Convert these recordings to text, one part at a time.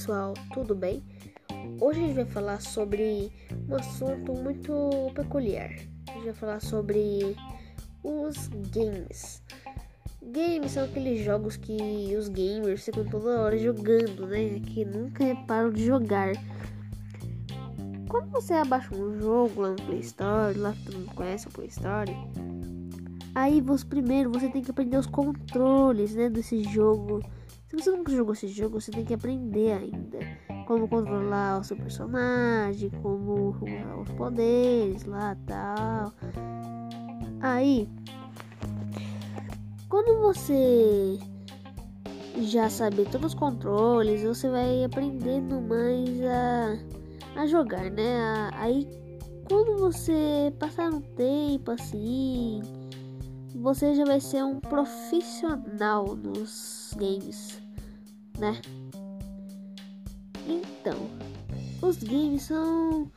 Pessoal, tudo bem? Hoje a gente vai falar sobre um assunto muito peculiar. A gente vai falar sobre os games. Games são aqueles jogos que os gamers ficam toda hora jogando, né? Que nunca param de jogar. Quando você abaixa um jogo lá no Play Store, lá todo mundo conhece o Play Store, aí você primeiro você tem que aprender os controles, né, desse jogo se você nunca jogou esse jogo, você tem que aprender ainda como controlar o seu personagem, como os poderes lá tal. Aí, quando você já saber todos os controles, você vai aprendendo mais a, a jogar, né? Aí, quando você passar um tempo assim, você já vai ser um profissional nos games né? Então, os games são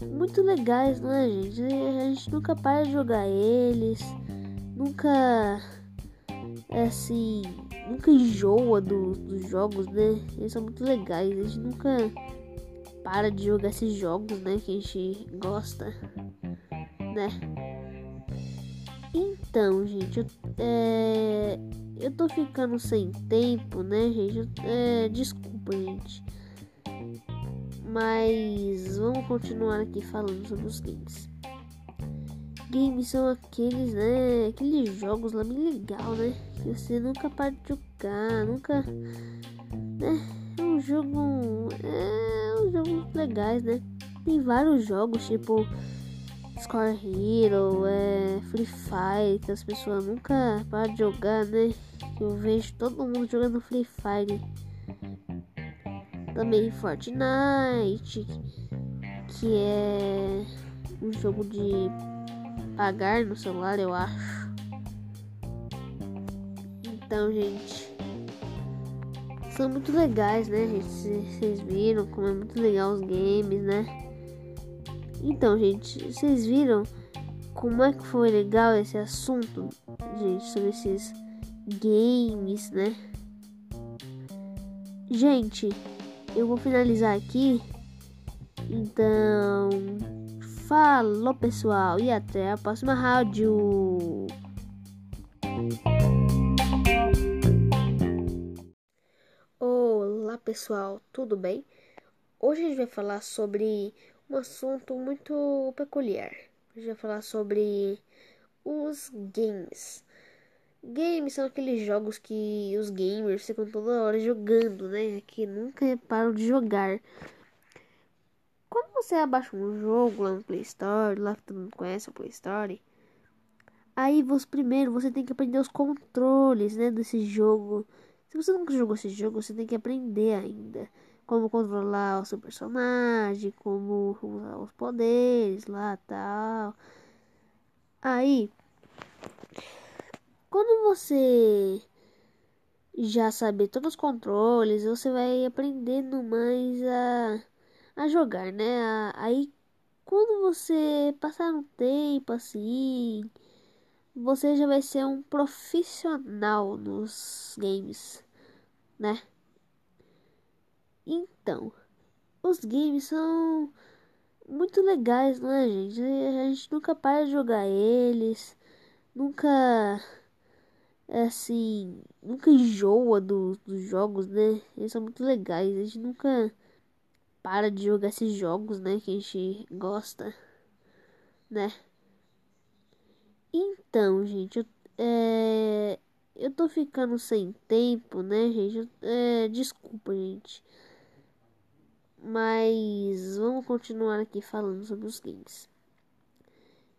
muito legais, não é, gente? A gente nunca para de jogar eles, nunca assim, nunca enjoa do, dos jogos, né? Eles são muito legais, a gente nunca para de jogar esses jogos, né? Que a gente gosta, né? Então, gente, eu, é, eu tô ficando sem tempo, né, gente? É, desculpa, gente. Mas vamos continuar aqui falando sobre os games. Games são aqueles, né? Aqueles jogos lá bem legal, né? Que você nunca para de jogar, nunca. Né? É um jogo. É um jogo legais, né? Tem vários jogos, tipo Score Hero, é, Free Fire, que as pessoas nunca param de jogar, né? Eu vejo todo mundo jogando Free Fire. Também Fortnite, que é um jogo de pagar no celular, eu acho. Então, gente, são muito legais, né, gente? Vocês viram como é muito legal os games, né? Então, gente, vocês viram como é que foi legal esse assunto, gente, sobre esses games, né? Gente, eu vou finalizar aqui. Então, falou pessoal e até a próxima rádio. Olá pessoal, tudo bem? Hoje a gente vai falar sobre um assunto muito peculiar. A gente vai falar sobre os games. Games são aqueles jogos que os gamers ficam toda hora jogando, né? Que nunca param de jogar. Quando você abaixa um jogo lá no Play Store, lá todo mundo conhece o Play Store, aí você primeiro você tem que aprender os controles, né, desse jogo. Se você nunca jogou esse jogo, você tem que aprender ainda como controlar o seu personagem, como usar os poderes lá tal. Aí, quando você já saber todos os controles, você vai aprendendo mais a, a jogar, né? Aí, quando você passar um tempo assim, você já vai ser um profissional nos games, né? Então, os games são muito legais, não é, gente? A gente nunca para de jogar eles, nunca é assim, nunca enjoa do, dos jogos, né? Eles são muito legais, a gente nunca para de jogar esses jogos, né? Que a gente gosta, né? Então, gente, eu, é, eu tô ficando sem tempo, né, gente? É, desculpa, gente. Mas vamos continuar aqui falando sobre os games.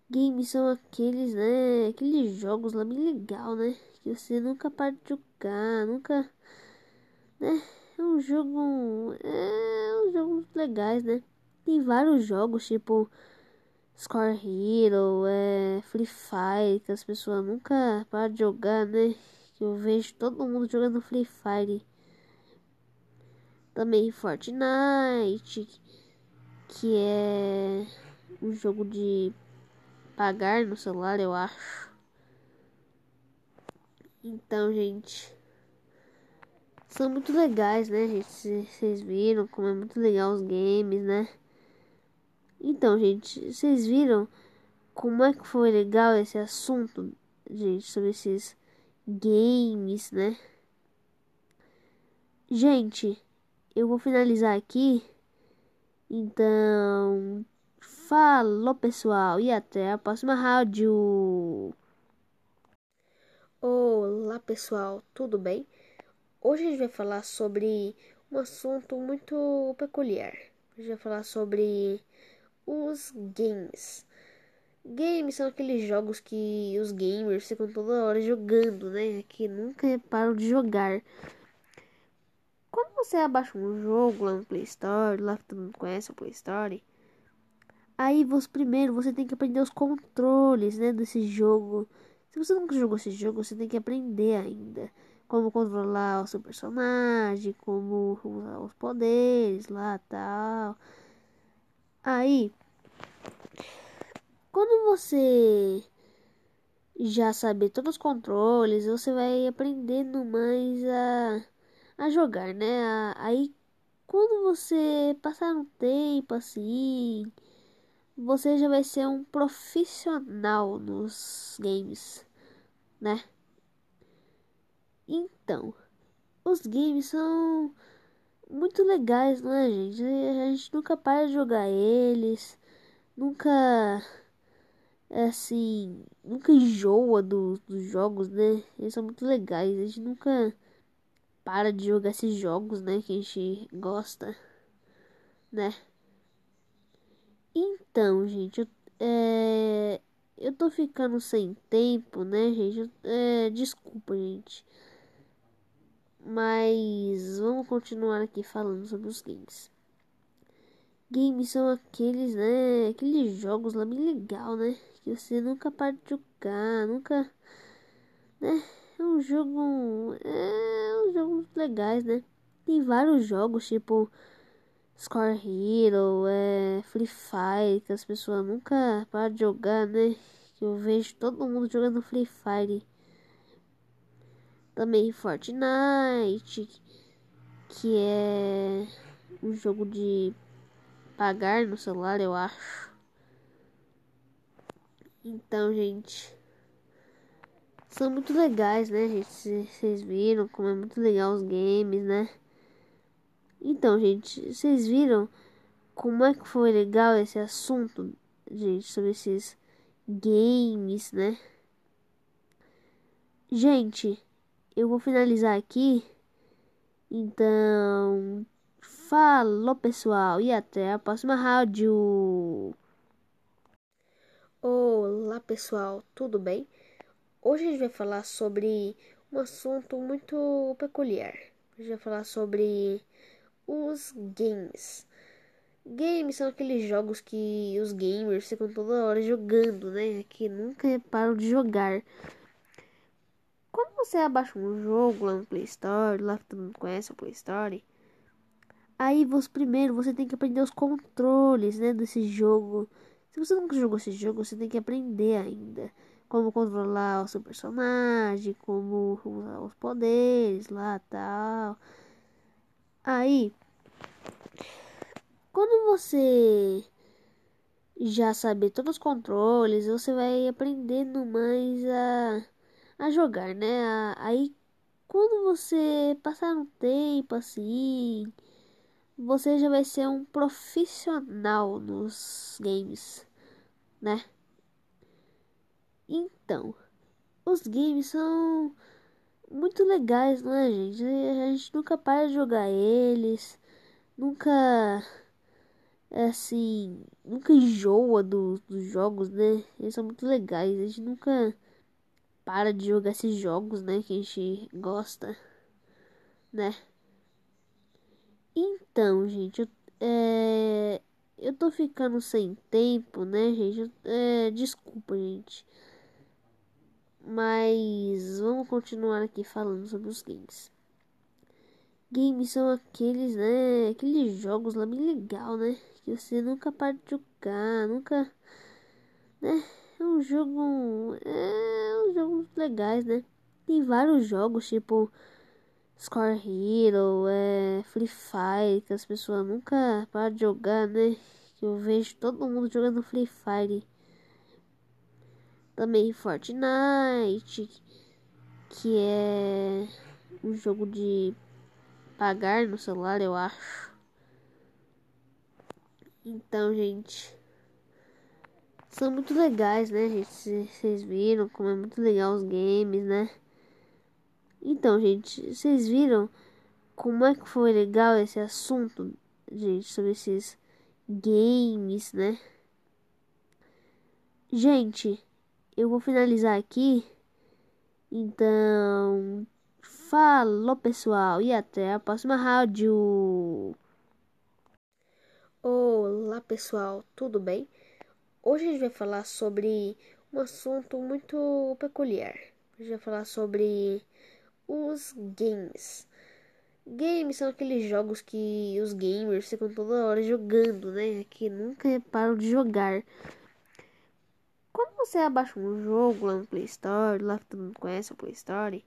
Games são aqueles, né? Aqueles jogos lá bem legal, né? Que você nunca para de jogar, nunca. Né? É um jogo. É um jogo legais, né? Tem vários jogos, tipo. Score Hero, é, Free Fire, que as pessoas nunca param de jogar, né? Que eu vejo todo mundo jogando Free Fire também Fortnite, que é um jogo de pagar no celular, eu acho. Então, gente, são muito legais, né, gente? Vocês viram como é muito legal os games, né? Então, gente, vocês viram como é que foi legal esse assunto, gente, sobre esses games, né? Gente, eu vou finalizar aqui. Então, falou pessoal e até a próxima rádio. Olá pessoal, tudo bem? Hoje a gente vai falar sobre um assunto muito peculiar. A gente vai falar sobre os games. Games são aqueles jogos que os gamers ficam toda hora jogando, né? Que nunca param de jogar. Quando você abaixa um jogo lá no Play Store, lá que todo mundo conhece o Play Store, aí você primeiro você tem que aprender os controles, né, desse jogo. Se você nunca jogou esse jogo, você tem que aprender ainda como controlar o seu personagem, como usar os poderes lá, tal. Aí, quando você já saber todos os controles, você vai aprendendo mais a, a jogar, né? Aí, quando você passar um tempo assim, você já vai ser um profissional nos games, né? Então, os games são muito legais, não é, gente? A gente nunca para de jogar eles, nunca assim, nunca enjoa do, dos jogos, né? Eles são muito legais, a gente nunca para de jogar esses jogos, né? Que a gente gosta, né? Então, gente, eu, é, eu tô ficando sem tempo, né, gente? É, desculpa, gente. Mas vamos continuar aqui falando sobre os games. Games são aqueles, né? Aqueles jogos lá bem legal, né? Que você nunca para de jogar, nunca. Né? É um jogo. É um jogo legais, né? Tem vários jogos, tipo. Score Hero, é, Free Fire, que as pessoas nunca param de jogar, né? Que eu vejo todo mundo jogando Free Fire também Fortnite, que é um jogo de pagar no celular, eu acho. Então, gente, são muito legais, né, gente? Vocês viram como é muito legal os games, né? Então, gente, vocês viram como é que foi legal esse assunto, gente, sobre esses games, né? Gente, eu vou finalizar aqui. Então, falou pessoal e até a próxima rádio. Olá pessoal, tudo bem? Hoje a gente vai falar sobre um assunto muito peculiar. A gente vai falar sobre os games. Games são aqueles jogos que os gamers ficam toda hora jogando, né? Que nunca param de jogar. Quando você abaixa um jogo lá no Play Store, lá que todo mundo conhece o Play Store, aí você primeiro você tem que aprender os controles, né, desse jogo. Se você nunca jogou esse jogo, você tem que aprender ainda como controlar o seu personagem, como usar os poderes lá, tal. Aí, quando você já saber todos os controles, você vai aprendendo mais a a jogar, né? Aí quando você passar um tempo assim, você já vai ser um profissional nos games, né? Então, os games são muito legais, não é, gente? A gente nunca para de jogar eles, nunca assim, nunca enjoa do, dos jogos, né? Eles são muito legais, a gente nunca para de jogar esses jogos, né? Que a gente gosta, né? Então, gente, eu, é, eu tô ficando sem tempo, né, gente? É, desculpa, gente. Mas vamos continuar aqui falando sobre os games. Games são aqueles, né? Aqueles jogos lá bem legal, né? Que você nunca para de jogar, nunca, né? É um jogo. É um jogo legais, né? Tem vários jogos, tipo Score Hero, é Free Fire, que as pessoas nunca param de jogar, né? Que eu vejo todo mundo jogando Free Fire. Também Fortnite, que é um jogo de pagar no celular, eu acho. Então, gente, são muito legais, né, gente? Vocês viram como é muito legal os games, né? Então, gente, vocês viram como é que foi legal esse assunto, gente, sobre esses games, né? Gente, eu vou finalizar aqui. Então, falou pessoal e até a próxima rádio. Olá pessoal, tudo bem? Hoje a gente vai falar sobre um assunto muito peculiar. A gente vai falar sobre os games. Games são aqueles jogos que os gamers ficam toda hora jogando, né? Que nunca param de jogar. Quando você abaixa um jogo lá no Play Store, lá que todo mundo conhece o Play Store,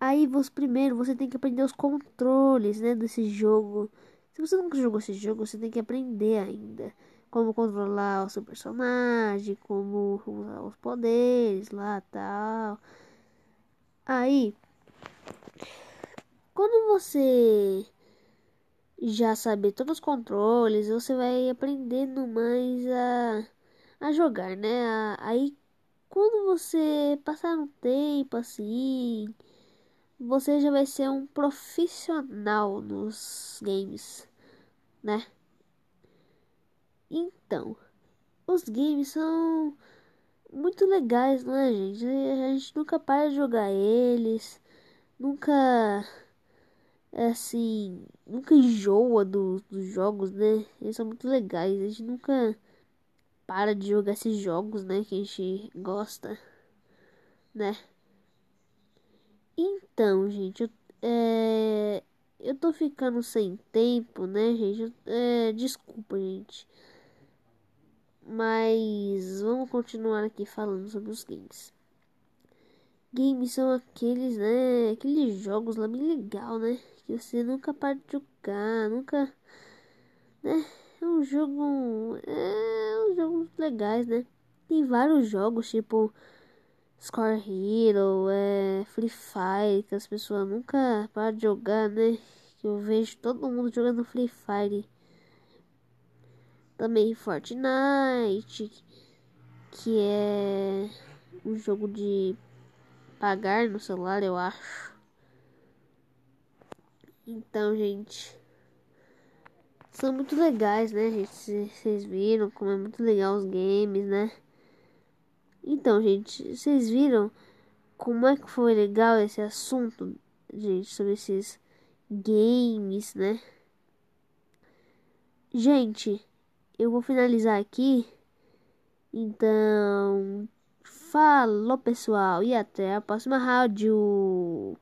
aí você primeiro você tem que aprender os controles, né, desse jogo. Se você nunca jogou esse jogo, você tem que aprender ainda como controlar o seu personagem, como usar os poderes lá, tal. Aí, quando você já saber todos os controles, você vai aprendendo mais a, a jogar, né? Aí, quando você passar um tempo assim, você já vai ser um profissional nos games, né? Então, os games são muito legais, né, gente? A gente nunca para de jogar eles, nunca assim, nunca enjoa do, dos jogos, né? Eles são muito legais, a gente nunca para de jogar esses jogos, né, que a gente gosta, né? Então, gente, eu, é, eu tô ficando sem tempo, né, gente? É, desculpa, gente. Mas vamos continuar aqui falando sobre os games. Games são aqueles, né? Aqueles jogos lá bem legal, né? Que você nunca para de jogar, nunca. Né? É um jogo. É um jogo legais, né? Tem vários jogos, tipo. Score Hero, é, Free Fire, que as pessoas nunca param de jogar, né? Eu vejo todo mundo jogando Free Fire também Fortnite, que é um jogo de pagar no celular, eu acho. Então, gente, são muito legais, né, gente? Vocês viram como é muito legal os games, né? Então, gente, vocês viram como é que foi legal esse assunto, gente, sobre esses games, né? Gente, eu vou finalizar aqui. Então, falou pessoal e até a próxima rádio.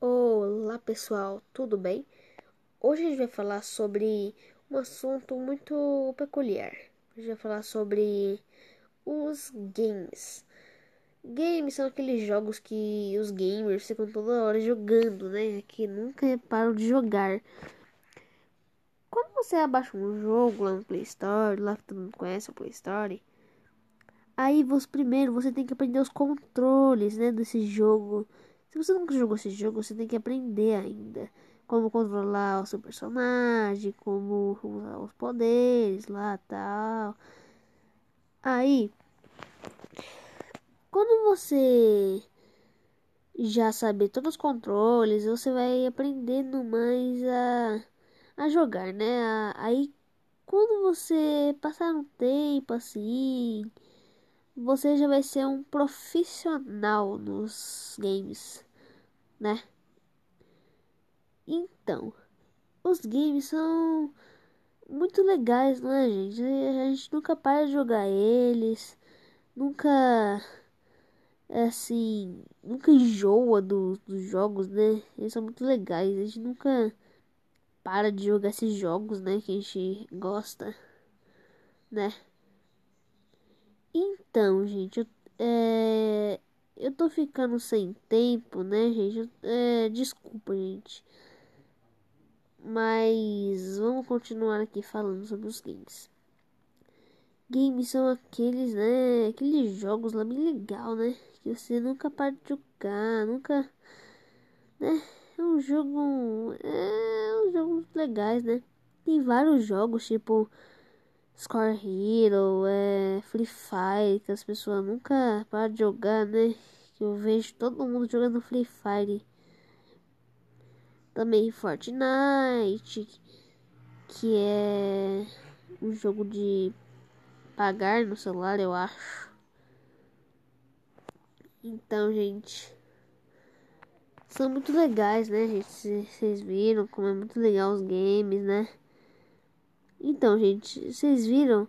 Olá pessoal, tudo bem? Hoje a gente vai falar sobre um assunto muito peculiar. A gente vai falar sobre os games. Games são aqueles jogos que os gamers ficam toda hora jogando, né? Que nunca param de jogar. Quando você abaixa um jogo lá no Play Store, lá que todo mundo conhece o Play Store, aí você primeiro você tem que aprender os controles, né, desse jogo. Se você nunca jogou esse jogo, você tem que aprender ainda como controlar o seu personagem, como usar os poderes lá, tal. Aí, quando você já saber todos os controles, você vai aprendendo mais a a jogar, né? Aí quando você passar um tempo assim, você já vai ser um profissional nos games, né? Então, os games são muito legais, né, gente? A gente nunca para de jogar eles, nunca assim, nunca enjoa do, dos jogos, né? Eles são muito legais, a gente nunca para de jogar esses jogos, né, que a gente gosta, né? Então, gente, eu, é, eu tô ficando sem tempo, né, gente? É, desculpa, gente. Mas vamos continuar aqui falando sobre os games. Games são aqueles, né? Aqueles jogos lá bem legal, né? Que você nunca para de jogar, nunca. Né? É um jogo. É um jogo legais, né? Tem vários jogos, tipo. Score Hero, é, Free Fire, que as pessoas nunca param de jogar, né? Eu vejo todo mundo jogando Free Fire. Também Fortnite, que é um jogo de pagar no celular, eu acho. Então, gente, são muito legais, né, gente? Vocês viram como é muito legal os games, né? Então, gente, vocês viram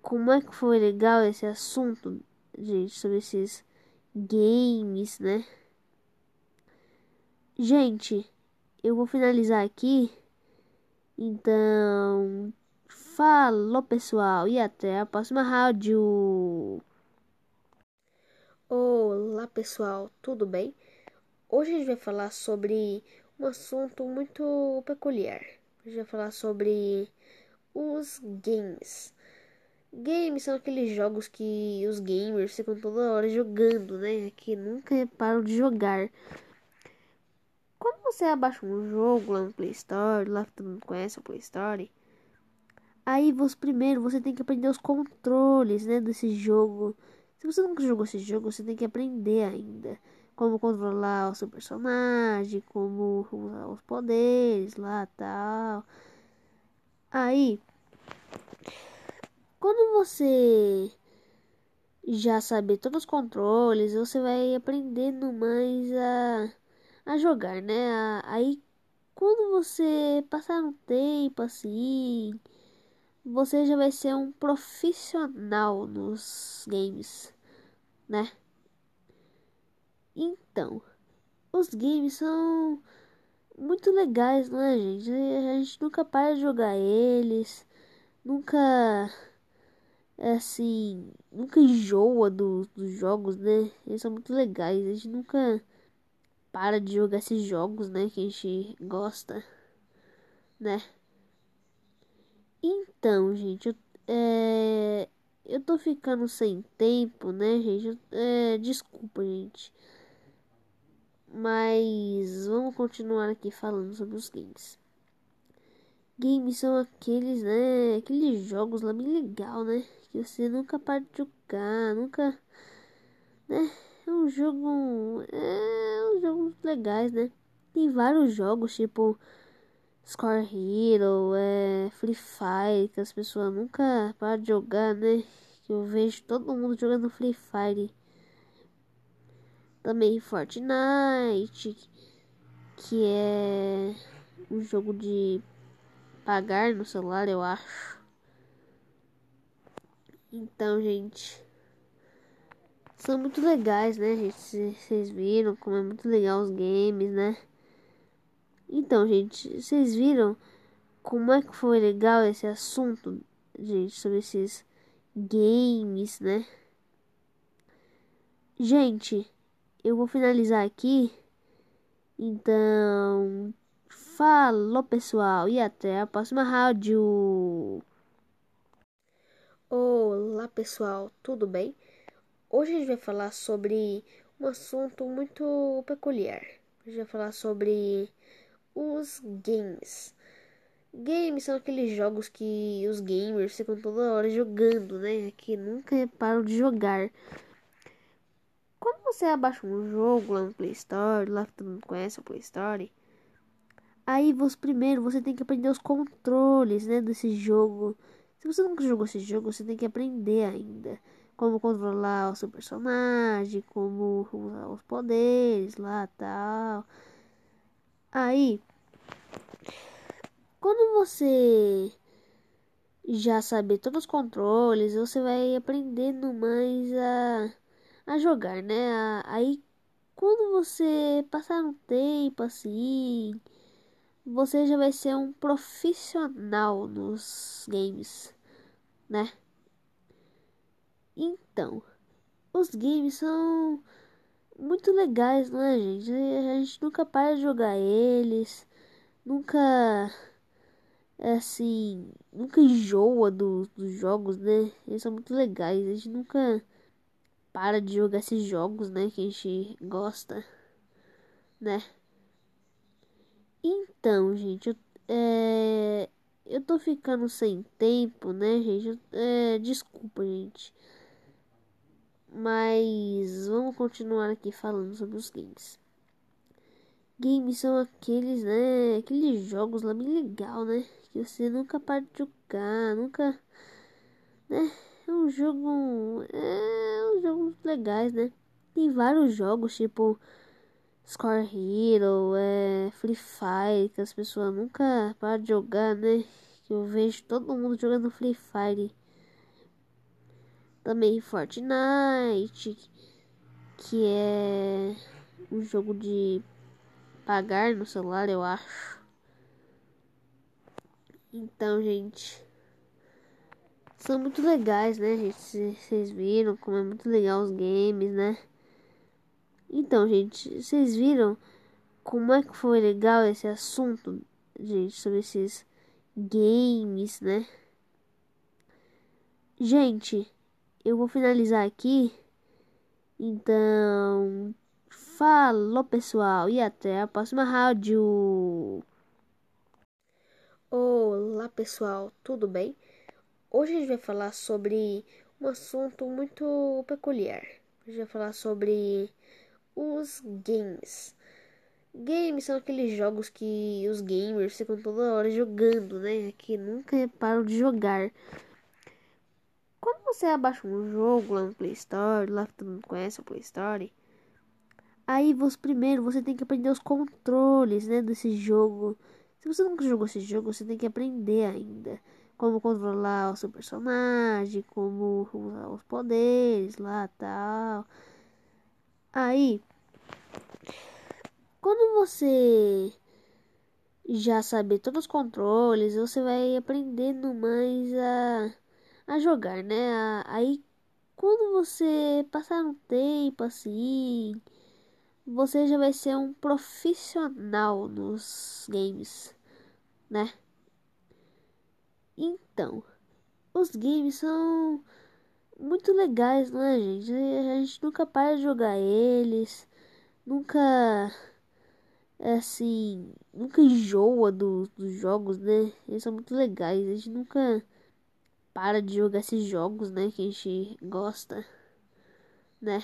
como é que foi legal esse assunto, gente, sobre esses games, né? Gente, eu vou finalizar aqui. Então, falou pessoal e até a próxima rádio. Olá pessoal, tudo bem? Hoje a gente vai falar sobre um assunto muito peculiar. A gente vai falar sobre os games. Games são aqueles jogos que os gamers ficam toda hora jogando, né? Que nunca param de jogar. Quando você abaixa um jogo lá no Play Store, lá que todo mundo conhece o Play Store, aí você primeiro você tem que aprender os controles, né, desse jogo. Se você nunca jogou esse jogo, você tem que aprender ainda como controlar o seu personagem, como usar os poderes lá, tal. Aí, quando você já saber todos os controles, você vai aprendendo mais a, a jogar, né? Aí, quando você passar um tempo assim, você já vai ser um profissional nos games, né? Então, os games são muito legais, não é, gente? A gente nunca para de jogar eles, nunca é assim, nunca enjoa do, dos jogos, né? Eles são muito legais, a gente nunca para de jogar esses jogos, né? Que a gente gosta, né? Então, gente, eu, é, eu tô ficando sem tempo, né, gente? É, desculpa, gente. Mas vamos continuar aqui falando sobre os games. Games são aqueles, né? Aqueles jogos lá bem legal, né? Que você nunca para de jogar, nunca. Né? É um jogo. É um jogo legais, né? Tem vários jogos, tipo. Score Hero, é, Free Fire, que as pessoas nunca param de jogar, né? Eu vejo todo mundo jogando Free Fire também Fortnite, que é um jogo de pagar no celular, eu acho. Então, gente, são muito legais, né, gente? Vocês viram como é muito legal os games, né? Então, gente, vocês viram como é que foi legal esse assunto, gente, sobre esses games, né? Gente, eu vou finalizar aqui. Então, falou pessoal e até a próxima rádio. Olá pessoal, tudo bem? Hoje a gente vai falar sobre um assunto muito peculiar. A gente vai falar sobre os games. Games são aqueles jogos que os gamers ficam toda hora jogando, né? Que nunca param de jogar. Quando você abaixa um jogo lá no Play Store, lá que todo mundo conhece o Play Store, aí você primeiro você tem que aprender os controles, né, desse jogo. Se você nunca jogou esse jogo, você tem que aprender ainda como controlar o seu personagem, como usar os poderes lá, tal. Aí, quando você já saber todos os controles, você vai aprendendo mais a a jogar, né? Aí quando você passar um tempo assim, você já vai ser um profissional nos games, né? Então, os games são muito legais, não é, gente? A gente nunca para de jogar eles, nunca é assim, nunca enjoa do, dos jogos, né? Eles são muito legais, a gente nunca para de jogar esses jogos, né? Que a gente gosta, né? Então, gente, eu, é, eu tô ficando sem tempo, né, gente? É, desculpa, gente. Mas vamos continuar aqui falando sobre os games. Games são aqueles, né? Aqueles jogos lá bem legal, né? Que você nunca para de jogar, nunca. Né? É um jogo. É um jogo legais, né? Tem vários jogos, tipo. Score Hero, é, Free Fire, que as pessoas nunca param de jogar, né? Que eu vejo todo mundo jogando Free Fire. Também Fortnite, que é um jogo de pagar no celular, eu acho. Então, gente, são muito legais, né, gente? Vocês viram como é muito legal os games, né? Então, gente, vocês viram como é que foi legal esse assunto, gente, sobre esses games, né? Gente, eu vou finalizar aqui. Então, falou pessoal e até a próxima rádio. Olá pessoal, tudo bem? Hoje a gente vai falar sobre um assunto muito peculiar. A gente vai falar sobre os games. Games são aqueles jogos que os gamers ficam toda hora jogando, né? Que nunca param de jogar. Quando você abaixa um jogo lá no Play Store, lá que todo mundo conhece o Play Store, aí você primeiro você tem que aprender os controles, né, desse jogo. Se você nunca jogou esse jogo, você tem que aprender ainda como controlar o seu personagem, como usar os poderes lá, tal. Aí, quando você já saber todos os controles, você vai aprendendo mais a, a jogar, né? Aí, quando você passar um tempo assim, você já vai ser um profissional nos games, né? Então, os games são muito legais, não é, gente? A gente nunca para de jogar eles, nunca é assim, nunca enjoa do, dos jogos, né? Eles são muito legais, a gente nunca para de jogar esses jogos, né? Que a gente gosta, né?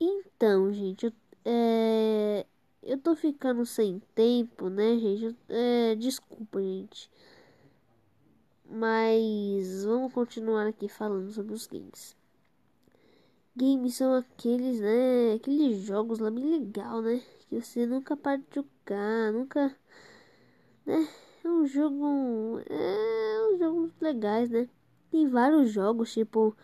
Então, gente, eu, é, eu tô ficando sem tempo, né, gente? É, desculpa, gente. Mas vamos continuar aqui falando sobre os games. Games são aqueles, né? Aqueles jogos lá bem legal, né? Que você nunca para de jogar, nunca. Né? É um jogo. É um jogo legais, né? Tem vários jogos, tipo.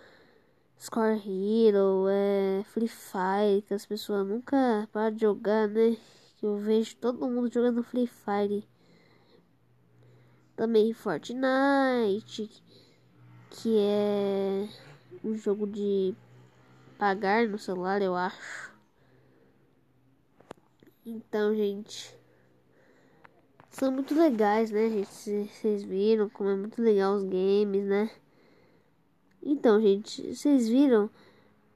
Score Hero, é, Free Fire, que as pessoas nunca param de jogar, né? Eu vejo todo mundo jogando Free Fire também Fortnite, que é um jogo de pagar no celular, eu acho. Então, gente, são muito legais, né, gente? Vocês viram como é muito legal os games, né? Então, gente, vocês viram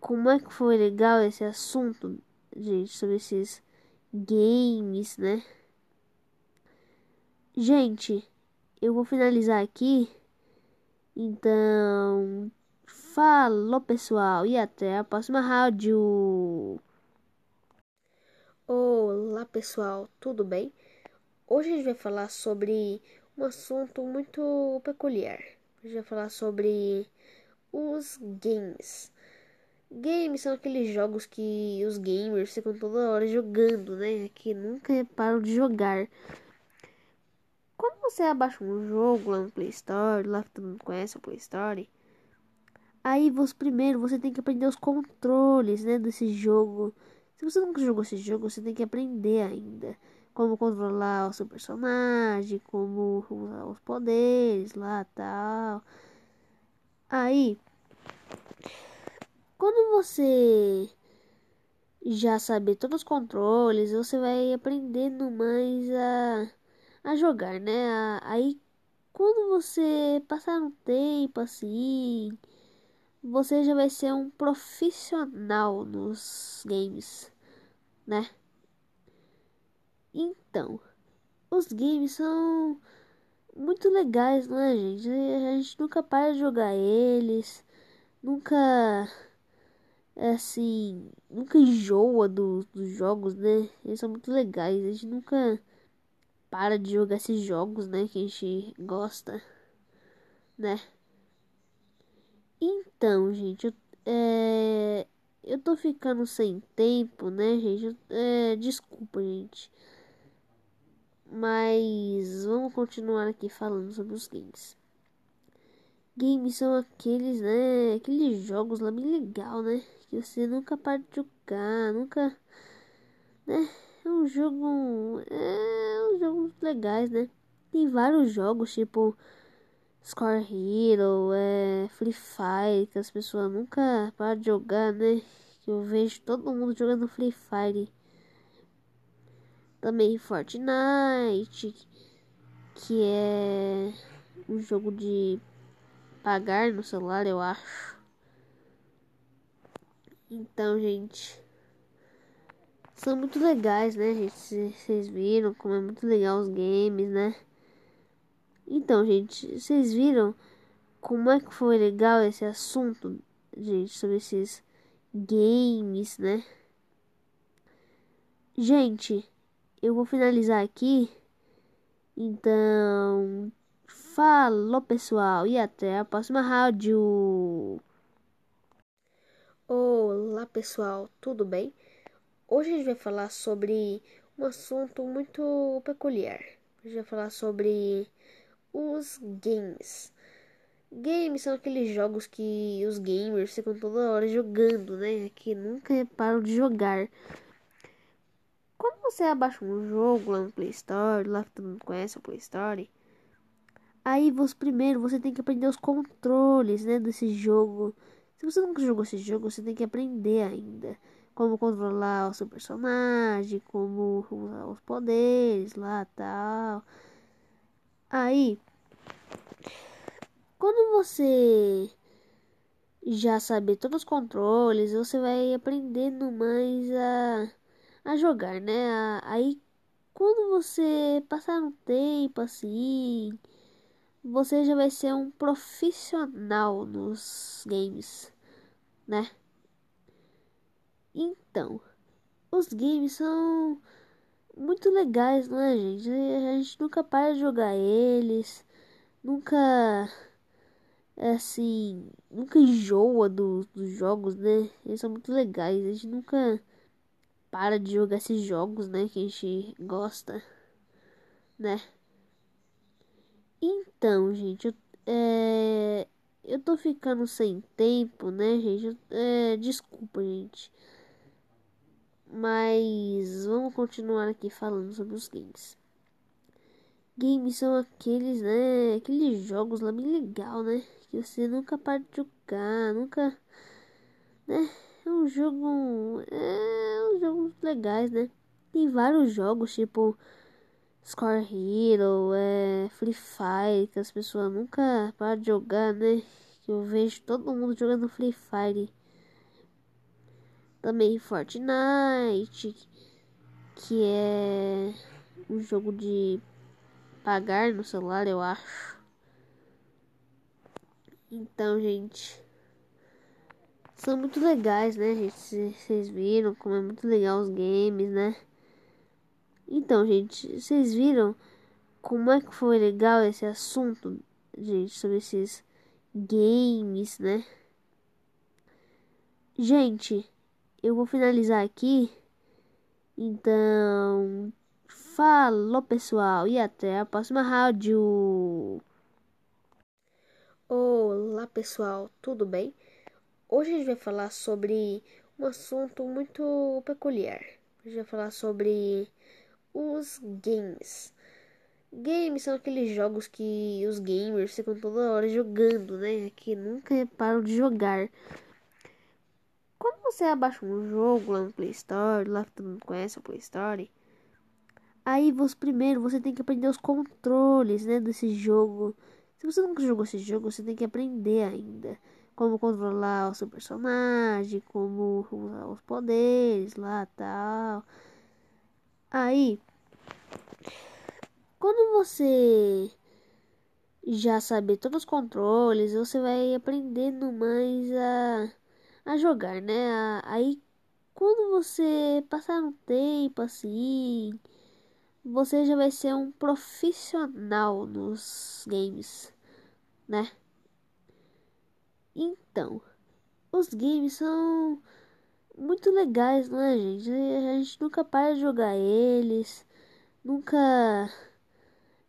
como é que foi legal esse assunto, gente, sobre esses games, né? Gente, eu vou finalizar aqui. Então, falou pessoal e até a próxima rádio. Olá pessoal, tudo bem? Hoje a gente vai falar sobre um assunto muito peculiar. A gente vai falar sobre os games. Games são aqueles jogos que os gamers ficam toda hora jogando, né? Que nunca param de jogar. Quando você abaixa um jogo lá no Play Store, lá que todo mundo conhece o Play Store, aí você primeiro você tem que aprender os controles, né, desse jogo. Se você nunca jogou esse jogo, você tem que aprender ainda como controlar o seu personagem, como usar os poderes lá, tal. Aí, quando você já saber todos os controles, você vai aprendendo mais a, a jogar, né? Aí quando você passar um tempo assim, você já vai ser um profissional nos games, né? Então, os games são muito legais, não é, gente? A gente nunca para de jogar eles, nunca é assim, nunca enjoa do, dos jogos, né? Eles são muito legais, a gente nunca para de jogar esses jogos, né? Que a gente gosta, né? Então, gente, eu, é, eu tô ficando sem tempo, né, gente? É, desculpa, gente. Mas vamos continuar aqui falando sobre os games. Games são aqueles, né? Aqueles jogos lá bem legal, né? Que você nunca para de jogar, nunca. Né? É um jogo. É um jogos legais, né? Tem vários jogos, tipo. Score Hero, é, Free Fire, que as pessoas nunca param de jogar, né? Eu vejo todo mundo jogando Free Fire. Também Fortnite, que é um jogo de pagar no celular, eu acho. Então, gente, são muito legais, né, gente? Vocês viram como é muito legal os games, né? Então, gente, vocês viram como é que foi legal esse assunto, gente, sobre esses games, né? Gente, eu vou finalizar aqui. Então, falou pessoal e até a próxima rádio. Olá pessoal, tudo bem? Hoje a gente vai falar sobre um assunto muito peculiar. A gente vai falar sobre os games. Games são aqueles jogos que os gamers ficam toda hora jogando, né? Que nunca param de jogar. Você abaixa um jogo lá no Play Store, lá que todo mundo conhece o Play Store, aí você primeiro você tem que aprender os controles, né, desse jogo. Se você nunca jogou esse jogo, você tem que aprender ainda como controlar o seu personagem, como usar os poderes lá, tal. Aí, quando você já saber todos os controles, você vai aprendendo mais a a jogar, né? Aí quando você passar um tempo assim, você já vai ser um profissional nos games, né? Então, os games são muito legais, não é, gente? A gente nunca para de jogar eles, nunca é assim, nunca enjoa do, dos jogos, né? Eles são muito legais, a gente nunca para de jogar esses jogos, né? Que a gente gosta, né? Então, gente, eu, é, eu tô ficando sem tempo, né, gente? É, desculpa, gente. Mas vamos continuar aqui falando sobre os games. Games são aqueles, né? Aqueles jogos lá bem legal, né? Que você nunca para de jogar, nunca, né? É um jogo. É um jogos legais, né? Tem vários jogos, tipo Score Hero, é, Free Fire, que as pessoas nunca param de jogar, né? Eu vejo todo mundo jogando Free Fire. Também Fortnite, que é um jogo de pagar no celular, eu acho. Então, gente são muito legais, né, gente? Vocês viram como é muito legal os games, né? Então, gente, vocês viram como é que foi legal esse assunto, gente, sobre esses games, né? Gente, eu vou finalizar aqui. Então, falou pessoal e até a próxima rádio. Olá pessoal, tudo bem? Hoje a gente vai falar sobre um assunto muito peculiar. A gente vai falar sobre os games. Games são aqueles jogos que os gamers ficam toda hora jogando, né? Que nunca param de jogar. Quando você abaixa um jogo lá no Play Store, lá que todo mundo conhece o Play Store, aí você primeiro você tem que aprender os controles, né, desse jogo. Se você nunca jogou esse jogo, você tem que aprender ainda como controlar o seu personagem, como usar os poderes lá, tal. Aí, quando você já saber todos os controles, você vai aprendendo mais a, a jogar, né? Aí quando você passar um tempo assim, você já vai ser um profissional nos games, né? Então, os games são muito legais, não é, gente? A gente nunca para de jogar eles, nunca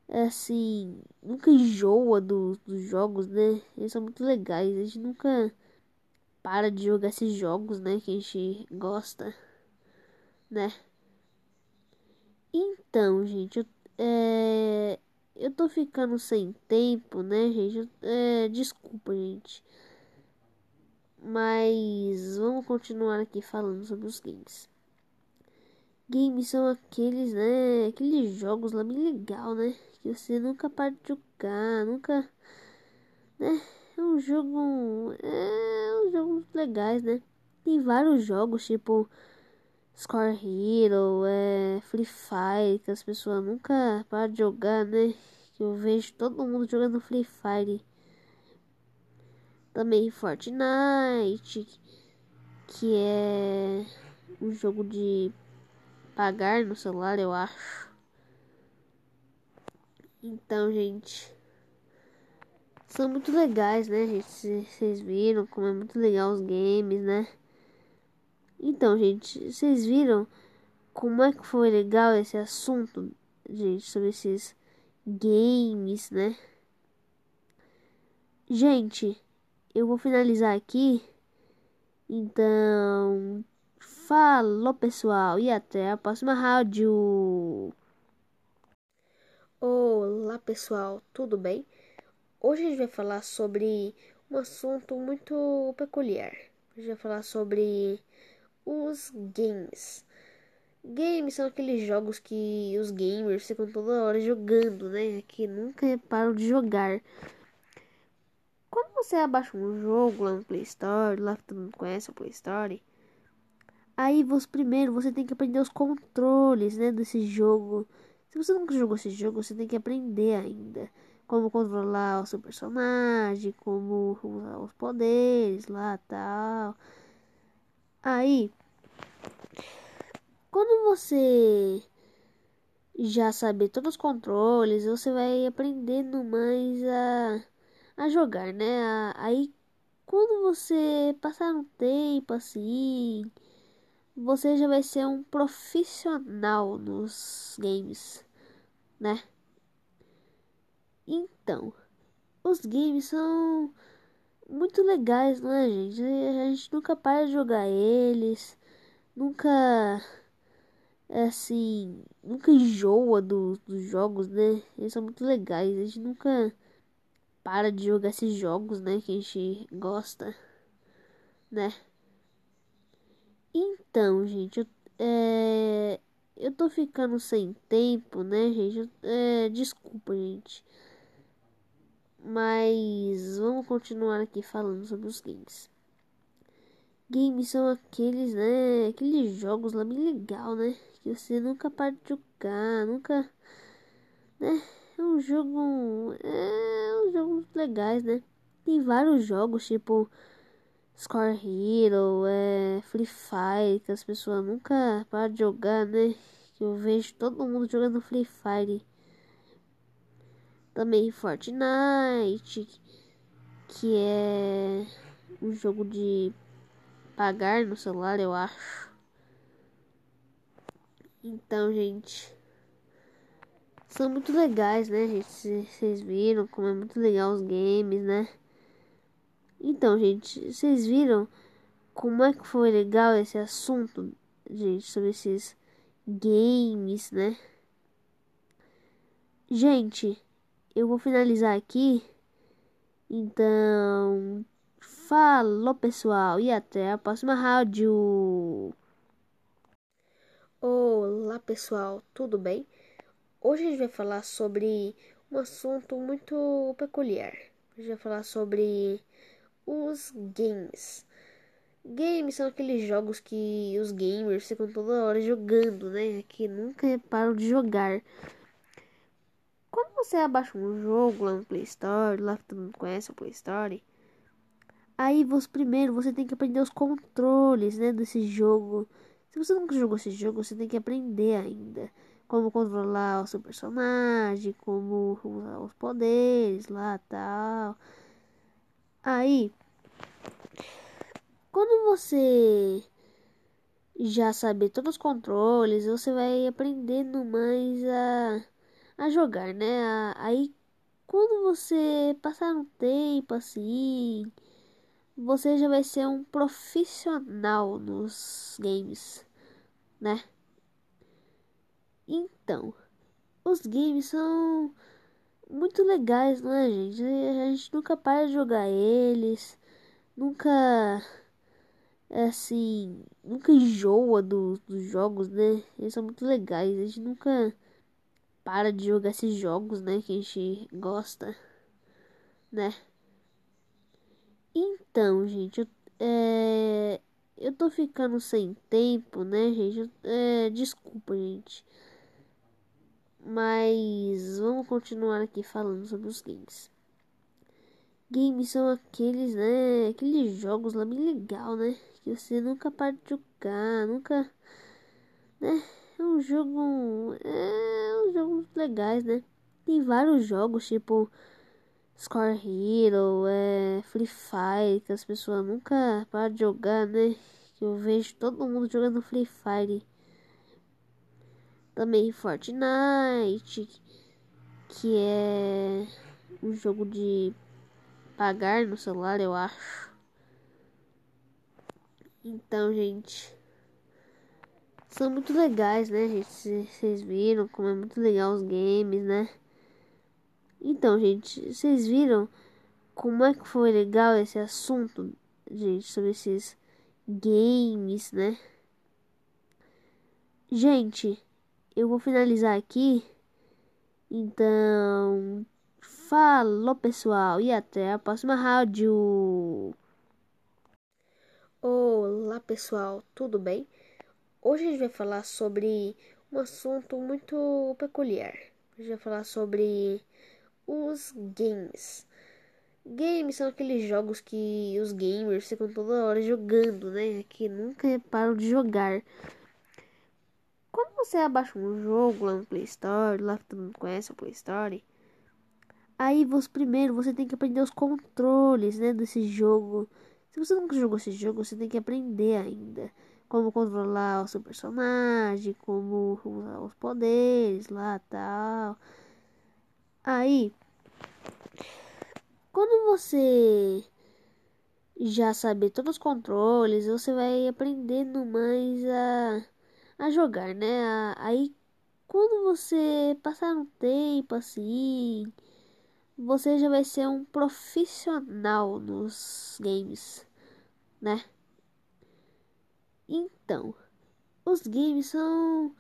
é assim, nunca enjoa do, dos jogos, né? Eles são muito legais. A gente nunca para de jogar esses jogos, né? Que a gente gosta, né? Então, gente, eu, é, eu tô ficando sem tempo, né, gente? É, desculpa, gente. Mas vamos continuar aqui falando sobre os games. Games são aqueles, né? Aqueles jogos lá bem legal, né? Que você nunca para de jogar, nunca. Né? É um jogo. É um jogo legais, né? Tem vários jogos, tipo. Score Hero, é, Free Fire, que as pessoas nunca param de jogar, né? Que eu vejo todo mundo jogando Free Fire. Também Fortnite, que é um jogo de pagar no celular, eu acho. Então, gente, são muito legais, né, gente? Vocês viram como é muito legal os games, né? Então, gente, vocês viram como é que foi legal esse assunto, gente, sobre esses games, né? Gente, eu vou finalizar aqui. Então, falou pessoal e até a próxima rádio. Olá pessoal, tudo bem? Hoje a gente vai falar sobre um assunto muito peculiar. A gente vai falar sobre os games. Games são aqueles jogos que os gamers ficam toda hora jogando, né? Que nunca param de jogar. Quando você abaixa um jogo lá no Play Store, lá que todo mundo conhece o Play Store, aí você primeiro você tem que aprender os controles, né, desse jogo. Se você nunca jogou esse jogo, você tem que aprender ainda como controlar o seu personagem, como usar os poderes lá, tal. Aí, quando você já saber todos os controles, você vai aprendendo mais a a jogar, né? Aí quando você passar um tempo assim, você já vai ser um profissional nos games, né? Então, os games são muito legais, não é, gente? A gente nunca para de jogar eles, nunca assim, nunca enjoa do, dos jogos, né? Eles são muito legais, a gente nunca para de jogar esses jogos, né? Que a gente gosta, né? Então, gente, eu, é, eu tô ficando sem tempo, né, gente? É, desculpa, gente. Mas vamos continuar aqui falando sobre os games. Games são aqueles, né? Aqueles jogos lá bem legal, né? Que você nunca para de jogar, nunca, né? É um jogo. É um jogo legais, né? Tem vários jogos, tipo Score Hero, é, Free Fire, que as pessoas nunca param de jogar, né? Eu vejo todo mundo jogando Free Fire. Também Fortnite, que é um jogo de pagar no celular, eu acho. Então, gente são muito legais, né, gente? Vocês viram como é muito legal os games, né? Então, gente, vocês viram como é que foi legal esse assunto, gente, sobre esses games, né? Gente, eu vou finalizar aqui. Então, Falou, pessoal, e até a próxima rádio. Olá, pessoal, tudo bem? Hoje a gente vai falar sobre um assunto muito peculiar. A gente vai falar sobre os games. Games são aqueles jogos que os gamers ficam toda hora jogando, né? Que nunca param de jogar. Quando você abaixa um jogo lá no Play Store, lá que todo mundo conhece o Play Store, aí você primeiro você tem que aprender os controles, né, desse jogo. Se você nunca jogou esse jogo, você tem que aprender ainda como controlar o seu personagem, como usar os poderes lá, tal. Aí quando você já saber todos os controles, você vai aprendendo mais a, a jogar, né? Aí quando você passar um tempo assim, você já vai ser um profissional nos games, né? Então, os games são muito legais, não é, gente? A gente nunca para de jogar eles, nunca é assim, nunca enjoa do, dos jogos, né? Eles são muito legais. A gente nunca para de jogar esses jogos, né? Que a gente gosta, né? Então, gente, eu, é, eu tô ficando sem tempo, né, gente? É, desculpa, gente. Mas vamos continuar aqui falando sobre os games. Games são aqueles, né? Aqueles jogos lá bem legal, né? Que você nunca para de jogar, nunca. Né? É um jogo. É um jogo legais, né? Tem vários jogos, tipo. Score Hero, é, Free Fire, que as pessoas nunca param de jogar, né? Que eu vejo todo mundo jogando Free Fire. Também Fortnite, que é um jogo de pagar no celular, eu acho. Então, gente, são muito legais, né, gente? Vocês viram como é muito legal os games, né? Então, gente, vocês viram como é que foi legal esse assunto, gente, sobre esses games, né? Gente, eu vou finalizar aqui. Então, Falou, pessoal, e até a próxima rádio. Olá, pessoal, tudo bem? Hoje a gente vai falar sobre um assunto muito peculiar. A gente vai falar sobre os games. Games são aqueles jogos que os gamers ficam toda hora jogando, né? Que nunca param de jogar. Você abaixa um jogo lá no Play Store, lá que todo mundo conhece o Play Store, Aí você primeiro você tem que aprender os controles, né, desse jogo. Se você nunca jogou esse jogo, você tem que aprender ainda como controlar o seu personagem, como usar os poderes lá, tal. Aí quando você já saber todos os controles, você vai aprendendo mais a, a jogar, né? Aí quando você passar um tempo assim, você já vai ser um profissional nos games, né? Então, os games são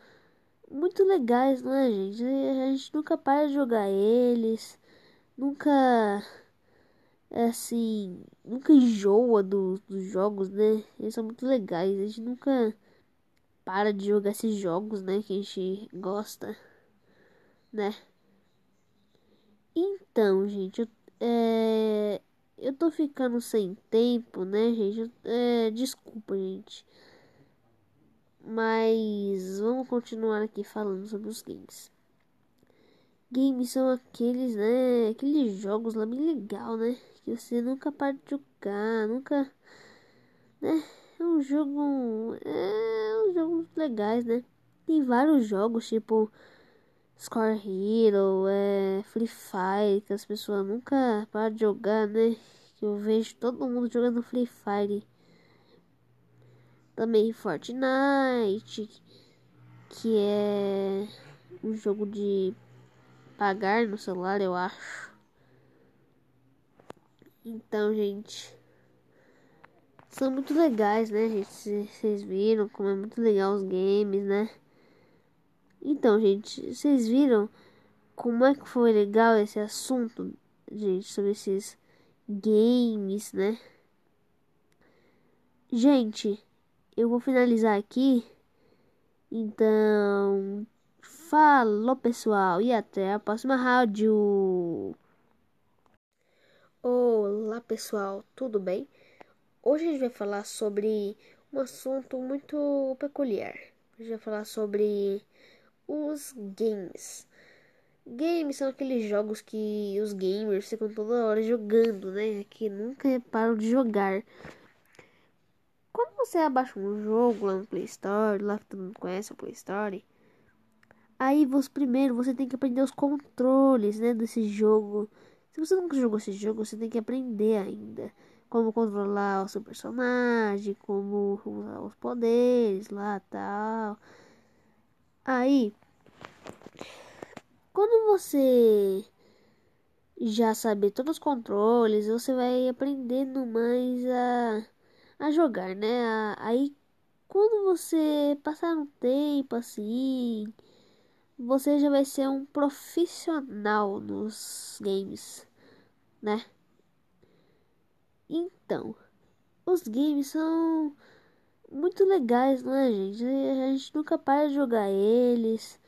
muito legais, não é, gente? A gente nunca para de jogar eles, nunca assim, nunca enjoa do, dos jogos, né? Eles são muito legais, a gente nunca para de jogar esses jogos, né? Que a gente gosta, né? Então, gente, eu, é, eu tô ficando sem tempo, né, gente? É, desculpa, gente. Mas vamos continuar aqui falando sobre os games. Games são aqueles, né? Aqueles jogos lá bem legal, né? Que você nunca para de jogar, nunca. Né? É um jogo. É um jogo legais, né? Tem vários jogos, tipo. Score Hero, é, Free Fire, que as pessoas nunca param de jogar, né? Que eu vejo todo mundo jogando Free Fire. Também Fortnite, que é um jogo de pagar no celular, eu acho. Então, gente, são muito legais, né, gente? Vocês viram como é muito legal os games, né? Então, gente, vocês viram como é que foi legal esse assunto, gente, sobre esses games, né? Gente, eu vou finalizar aqui. Então, falou pessoal e até a próxima rádio. Olá pessoal, tudo bem? Hoje a gente vai falar sobre um assunto muito peculiar. A gente vai falar sobre os games. Games são aqueles jogos que os gamers ficam toda hora jogando, né? Que nunca param de jogar. Quando você abaixa um jogo lá no Play Store, lá que todo mundo conhece o Play Store, aí você primeiro você tem que aprender os controles, né, desse jogo. Se você nunca jogou esse jogo, você tem que aprender ainda como controlar o seu personagem, como usar os poderes lá, tal. Aí quando você já saber todos os controles, você vai aprendendo mais a, a jogar, né? Aí quando você passar um tempo assim, você já vai ser um profissional nos games, né? Então, os games são muito legais, não é, gente? A gente nunca para de jogar eles,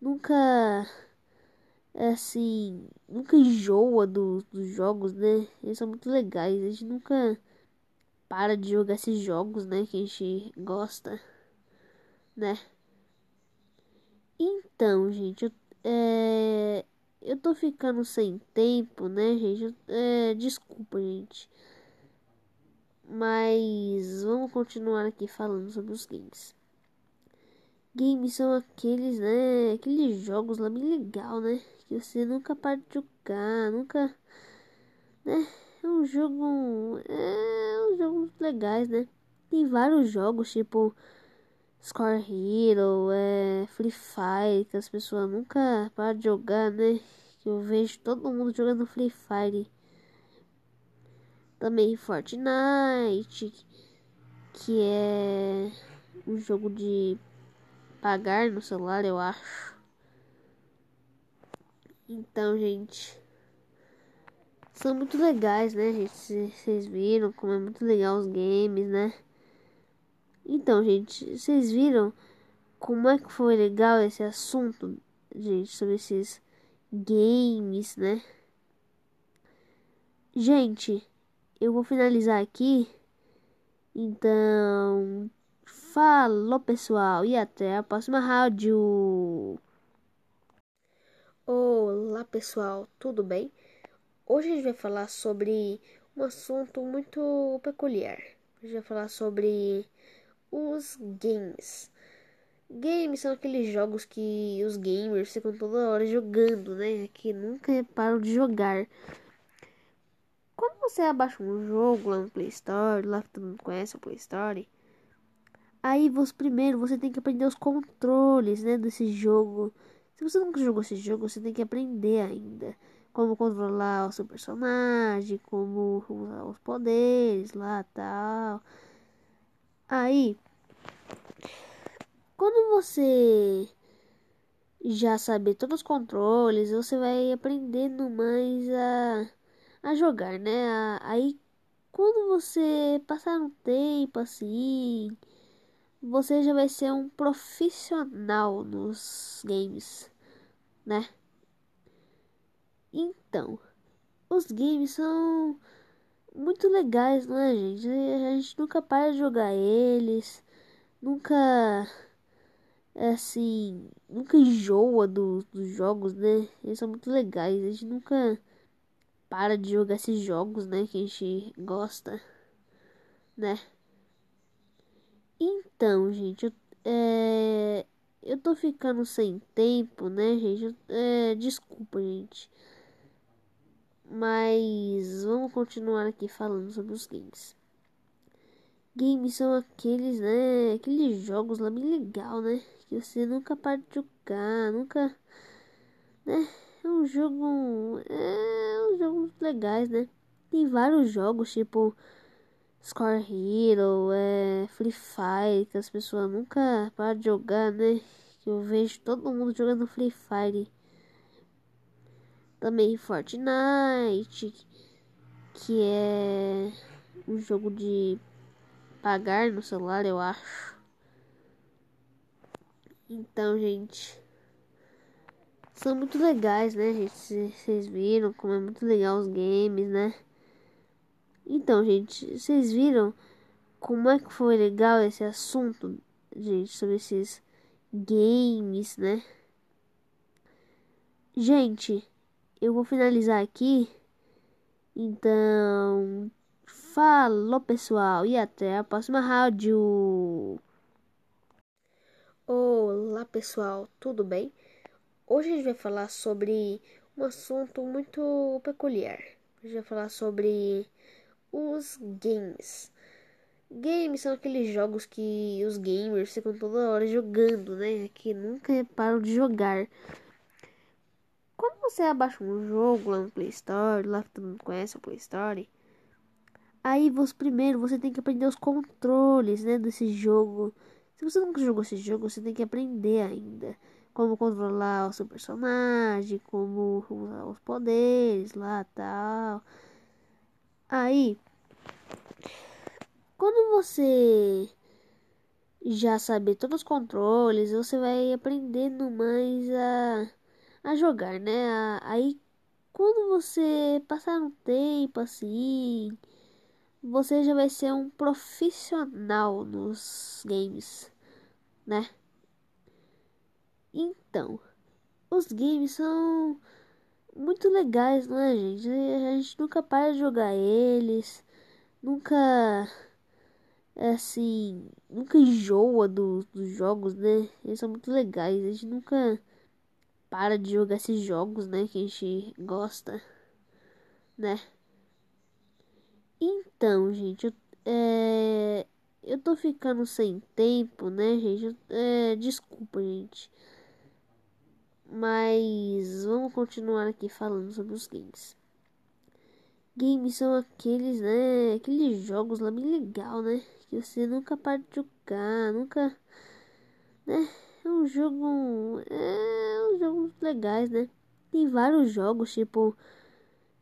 nunca é assim, nunca enjoa do, dos jogos, né? Eles são muito legais. A gente nunca para de jogar esses jogos, né? Que a gente gosta, né? Então, gente, eu, é, eu tô ficando sem tempo, né, gente? É, desculpa, gente. Mas vamos continuar aqui falando sobre os games. Games são aqueles, né? Aqueles jogos lá bem legal, né? Que você nunca para de jogar, nunca. Né? É um jogo. É um jogo legais, né? Tem vários jogos, tipo. Score Hero, é, Free Fire, que as pessoas nunca param de jogar, né? Que eu vejo todo mundo jogando Free Fire. Também Fortnite, que é um jogo de pagar no celular, eu acho. Então, gente, são muito legais, né, gente? Vocês viram como é muito legal os games, né? Então, gente, vocês viram como é que foi legal esse assunto, gente, sobre esses games, né? Gente, eu vou finalizar aqui. Então, Falou pessoal e até a próxima rádio. Olá pessoal, tudo bem? Hoje a gente vai falar sobre um assunto muito peculiar. A gente vai falar sobre os games. Games são aqueles jogos que os gamers ficam toda hora jogando, né? Que nunca param de jogar. Você abaixa um jogo lá no Play Store, lá que todo mundo conhece o Play Store, Aí você primeiro você tem que aprender os controles, né, desse jogo. Se você nunca jogou esse jogo, você tem que aprender ainda como controlar o seu personagem, como usar os poderes lá, tal. Aí quando você já saber todos os controles, você vai aprendendo mais a, a jogar, né? Aí quando você passar um tempo assim, você já vai ser um profissional nos games, né? Então, os games são muito legais, não é, gente? A gente nunca para de jogar eles, nunca assim, nunca enjoa do, dos jogos, né? Eles são muito legais, a gente nunca para de jogar esses jogos, né? Que a gente gosta, né? Então, gente, eu, é, eu tô ficando sem tempo, né, gente? É, desculpa, gente. Mas vamos continuar aqui falando sobre os games. Games são aqueles, né? Aqueles jogos lá bem legal, né? Que você nunca para de jogar, nunca. Né? É um jogo. É um jogo legais, né? Tem vários jogos, tipo Score Hero, é, Free Fire, que as pessoas nunca param de jogar, né? Que eu vejo todo mundo jogando Free Fire. Também Fortnite, que é um jogo de pagar no celular, eu acho. Então, gente, são muito legais, né, gente? Vocês viram como é muito legal os games, né? Então, gente, vocês viram como é que foi legal esse assunto, gente, sobre esses games, né? Gente, eu vou finalizar aqui. Então, falou pessoal e até a próxima rádio. Olá pessoal, tudo bem? Hoje a gente vai falar sobre um assunto muito peculiar. A gente vai falar sobre os games. Games são aqueles jogos que os gamers ficam toda hora jogando, né? Que nunca param de jogar. Quando você abaixa um jogo lá no Play Store, lá que todo mundo conhece o Play Store, aí você primeiro você tem que aprender os controles, né, desse jogo. Se você nunca jogou esse jogo, você tem que aprender ainda como controlar o seu personagem, como usar os poderes lá, tal. Aí, quando você já saber todos os controles, você vai aprendendo mais a, a jogar, né? Aí, quando você passar um tempo assim, você já vai ser um profissional nos games, né? Então, os games são muito legais, não é, gente? A gente nunca para de jogar eles, nunca assim, nunca enjoa do, dos jogos, né? Eles são muito legais, a gente nunca para de jogar esses jogos, né? Que a gente gosta, né? Então, gente, eu, é, eu tô ficando sem tempo, né, gente? É, desculpa, gente. Mas vamos continuar aqui falando sobre os games. Games são aqueles, né? Aqueles jogos lá bem legal, né? Que você nunca para de jogar, nunca. Né? É um jogo. É um jogo legais, né? Tem vários jogos, tipo.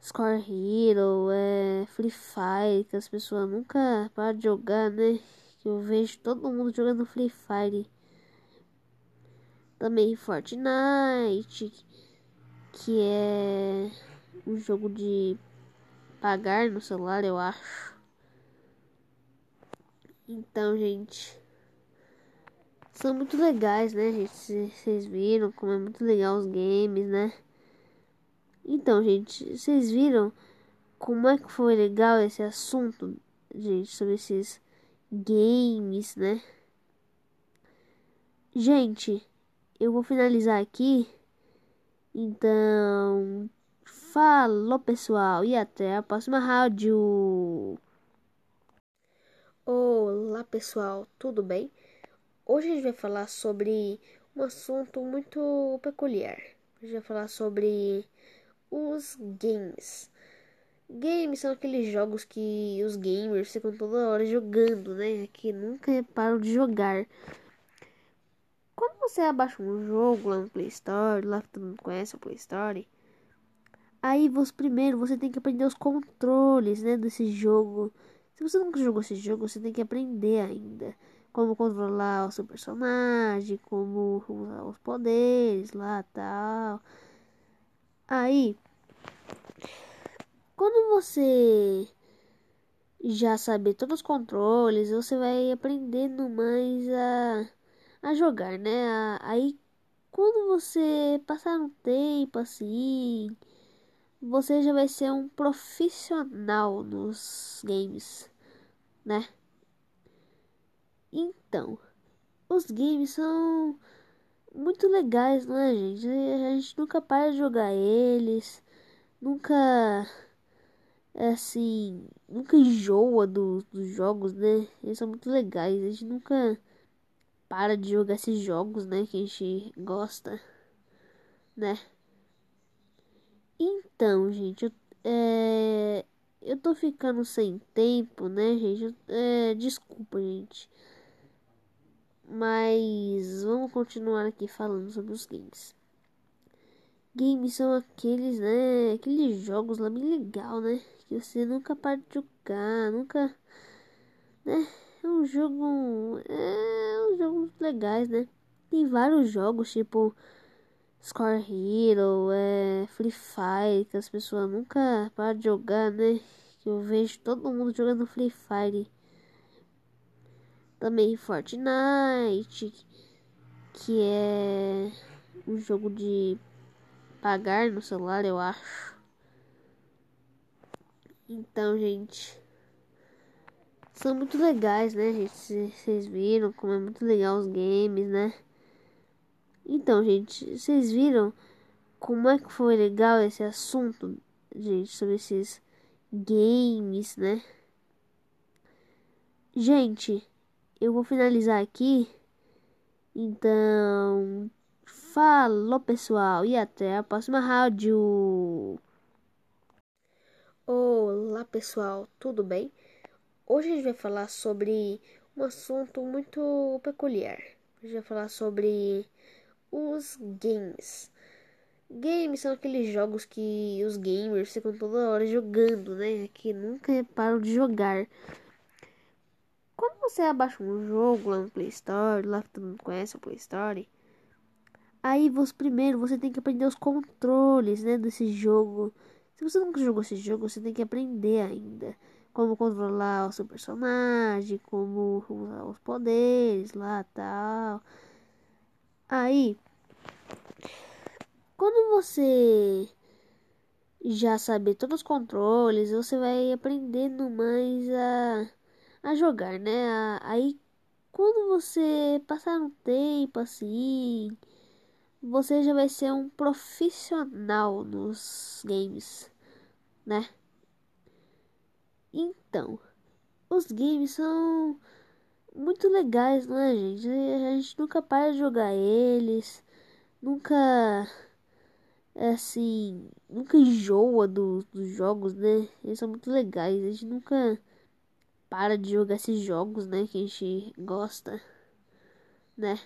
Score Hero, é, Free Fire, que as pessoas nunca param de jogar, né? Que eu vejo todo mundo jogando Free Fire também Fortnite, que é um jogo de pagar no celular, eu acho. Então, gente, são muito legais, né, gente? Vocês viram como é muito legal os games, né? Então, gente, vocês viram como é que foi legal esse assunto, gente, sobre esses games, né? Gente, eu vou finalizar aqui. Então, falou pessoal e até a próxima rádio. Olá pessoal, tudo bem? Hoje a gente vai falar sobre um assunto muito peculiar. A gente vai falar sobre os games. Games são aqueles jogos que os gamers ficam toda hora jogando, né? Que nunca param de jogar. Você abaixa um jogo lá no Play Store, lá que todo mundo conhece o Play Store, aí você primeiro você tem que aprender os controles, né, desse jogo. Se você nunca jogou esse jogo, você tem que aprender ainda como controlar o seu personagem, como usar os poderes lá, tal. Aí, quando você já saber todos os controles, você vai aprendendo mais a a jogar, né? Aí quando você passar um tempo assim, você já vai ser um profissional nos games, né? Então, os games são muito legais, não é, gente? A gente nunca para de jogar eles, nunca assim, nunca enjoa do, dos jogos, né? Eles são muito legais, a gente nunca para de jogar esses jogos, né? Que a gente gosta, né? Então, gente, eu, é, eu tô ficando sem tempo, né, gente? É, desculpa, gente. Mas vamos continuar aqui falando sobre os games. Games são aqueles, né? Aqueles jogos lá bem legal, né? Que você nunca para de jogar, nunca. Né? É um jogo. É um jogo legais, né? Tem vários jogos, tipo. Score Hero, é, Free Fire, que as pessoas nunca param de jogar, né? Eu vejo todo mundo jogando Free Fire. Também Fortnite, que é um jogo de pagar no celular, eu acho. Então, gente, são muito legais, né, gente? Vocês viram como é muito legal os games, né? Então, gente, vocês viram como é que foi legal esse assunto, gente, sobre esses games, né? Gente, eu vou finalizar aqui. Então, falou pessoal e até a próxima rádio. Olá pessoal, tudo bem? Hoje a gente vai falar sobre um assunto muito peculiar. A gente vai falar sobre os games. Games são aqueles jogos que os gamers ficam toda hora jogando, né? Que nunca param de jogar. Quando você abaixa um jogo lá no Play Store, lá que todo mundo conhece o Play Store, aí você primeiro você tem que aprender os controles, né, desse jogo. Se você nunca jogou esse jogo, você tem que aprender ainda como controlar o seu personagem, como usar os poderes lá, tal. Aí, quando você já saber todos os controles, você vai aprendendo mais a, a jogar, né? Aí, quando você passar um tempo assim, você já vai ser um profissional nos games, né? Então, os games são muito legais, não é, gente? A gente nunca para de jogar eles, nunca é assim, nunca enjoa do, dos jogos, né? Eles são muito legais, a gente nunca para de jogar esses jogos, né? Que a gente gosta, né?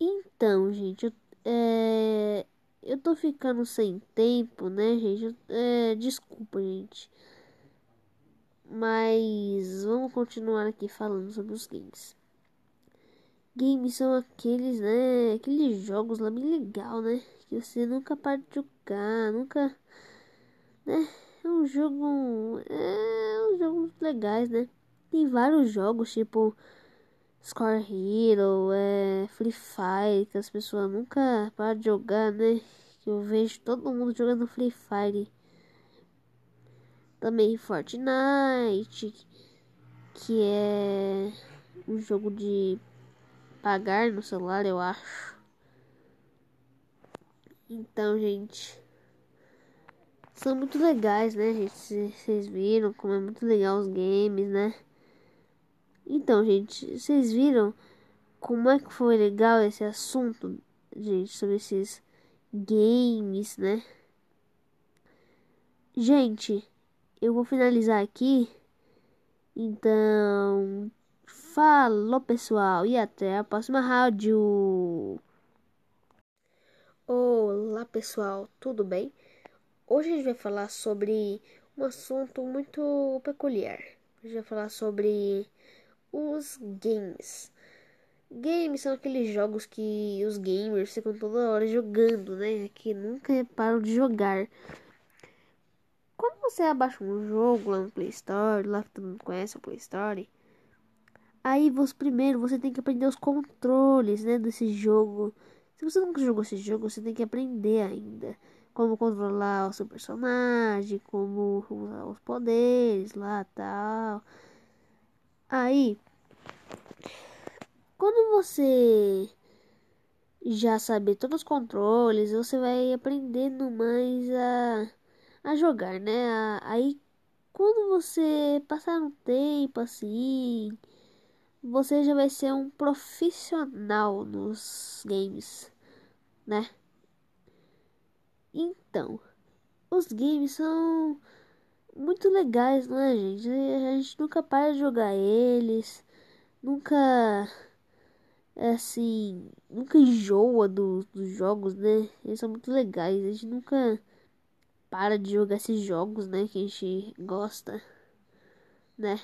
Então, gente, eu, é, eu tô ficando sem tempo, né, gente? É, desculpa, gente. Mas vamos continuar aqui falando sobre os games. Games são aqueles, né? Aqueles jogos lá bem legal, né? Que você nunca para de jogar, nunca. Né? É um jogo. É um jogo legais, né? Tem vários jogos, tipo. Score Hero, é, Free Fire, que as pessoas nunca param de jogar, né? Eu vejo todo mundo jogando Free Fire também Fortnite, que é um jogo de pagar no celular, eu acho. Então, gente, são muito legais, né, gente? Vocês viram como é muito legal os games, né? Então, gente, vocês viram como é que foi legal esse assunto, gente, sobre esses games, né? Gente, eu vou finalizar aqui. Então, falou pessoal e até a próxima rádio. Olá pessoal, tudo bem? Hoje a gente vai falar sobre um assunto muito peculiar. A gente vai falar sobre os games. Games são aqueles jogos que os gamers ficam toda hora jogando, né? Que nunca param de jogar. Quando você abaixa um jogo lá no Play Store, lá que todo mundo conhece o Play Store, aí você primeiro você tem que aprender os controles, né, desse jogo. Se você nunca jogou esse jogo, você tem que aprender ainda como controlar o seu personagem, como usar os poderes lá, tal. Aí, quando você já saber todos os controles, você vai aprendendo mais a a jogar, né? Aí quando você passar um tempo assim, você já vai ser um profissional nos games, né? Então, os games são muito legais, não é, gente? A gente nunca para de jogar eles, nunca é assim, nunca enjoa do, dos jogos, né? Eles são muito legais, a gente nunca para de jogar esses jogos, né? Que a gente gosta, né?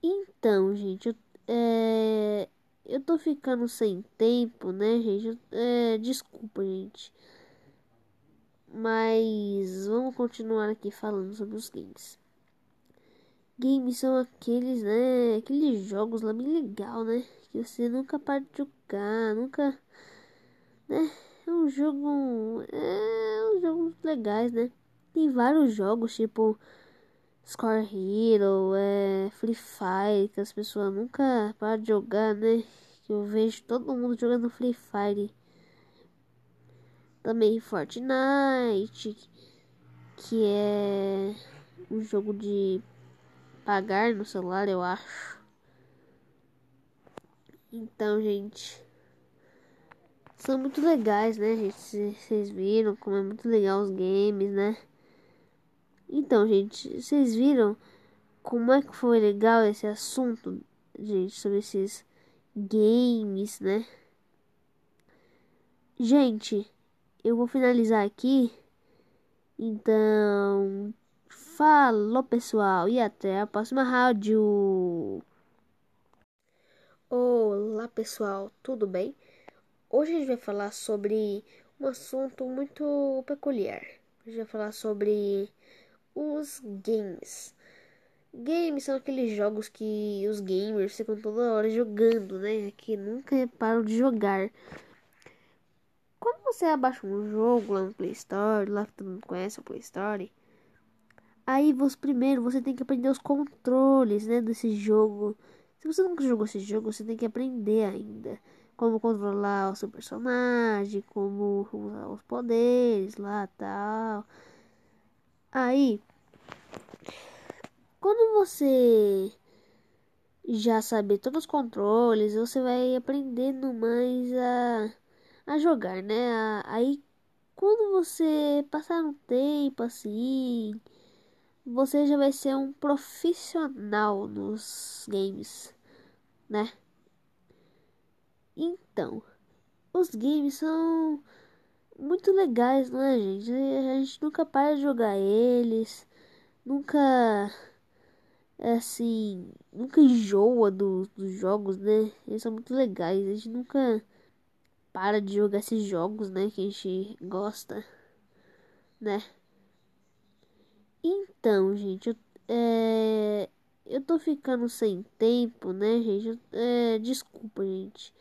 Então, gente, eu, é, eu tô ficando sem tempo, né, gente? É, desculpa, gente. Mas vamos continuar aqui falando sobre os games. Games são aqueles, né? Aqueles jogos lá bem legal, né? Que você nunca para de jogar, nunca. Né? É um jogo. É um jogo legais, né? Tem vários jogos, tipo. Score Hero, é, Free Fire, que as pessoas nunca param de jogar, né? Eu vejo todo mundo jogando Free Fire. Também Fortnite, que é um jogo de pagar no celular, eu acho. Então, gente, são muito legais, né, gente? Vocês viram como é muito legal os games, né? Então, gente, vocês viram como é que foi legal esse assunto, gente, sobre esses games, né? Gente, eu vou finalizar aqui. Então, falou pessoal e até a próxima rádio. Olá pessoal, tudo bem? Hoje a gente vai falar sobre um assunto muito peculiar. A gente vai falar sobre os games. Games são aqueles jogos que os gamers ficam toda hora jogando, né? Que nunca param de jogar. Quando você abaixa um jogo lá no Play Store, lá que todo mundo conhece o Play Store, aí você primeiro você tem que aprender os controles, né, desse jogo. Se você nunca jogou esse jogo, você tem que aprender ainda como controlar o seu personagem, como usar os poderes lá, tal. Aí, quando você já saber todos os controles, você vai aprendendo mais a, a jogar, né? Aí, quando você passar um tempo assim, você já vai ser um profissional nos games, né? Então, os games são muito legais, não é, gente? A gente nunca para de jogar eles, nunca é assim, nunca enjoa do, dos jogos, né? Eles são muito legais, a gente nunca para de jogar esses jogos, né? Que a gente gosta, né? Então, gente, eu, é, eu tô ficando sem tempo, né, gente? É, desculpa, gente.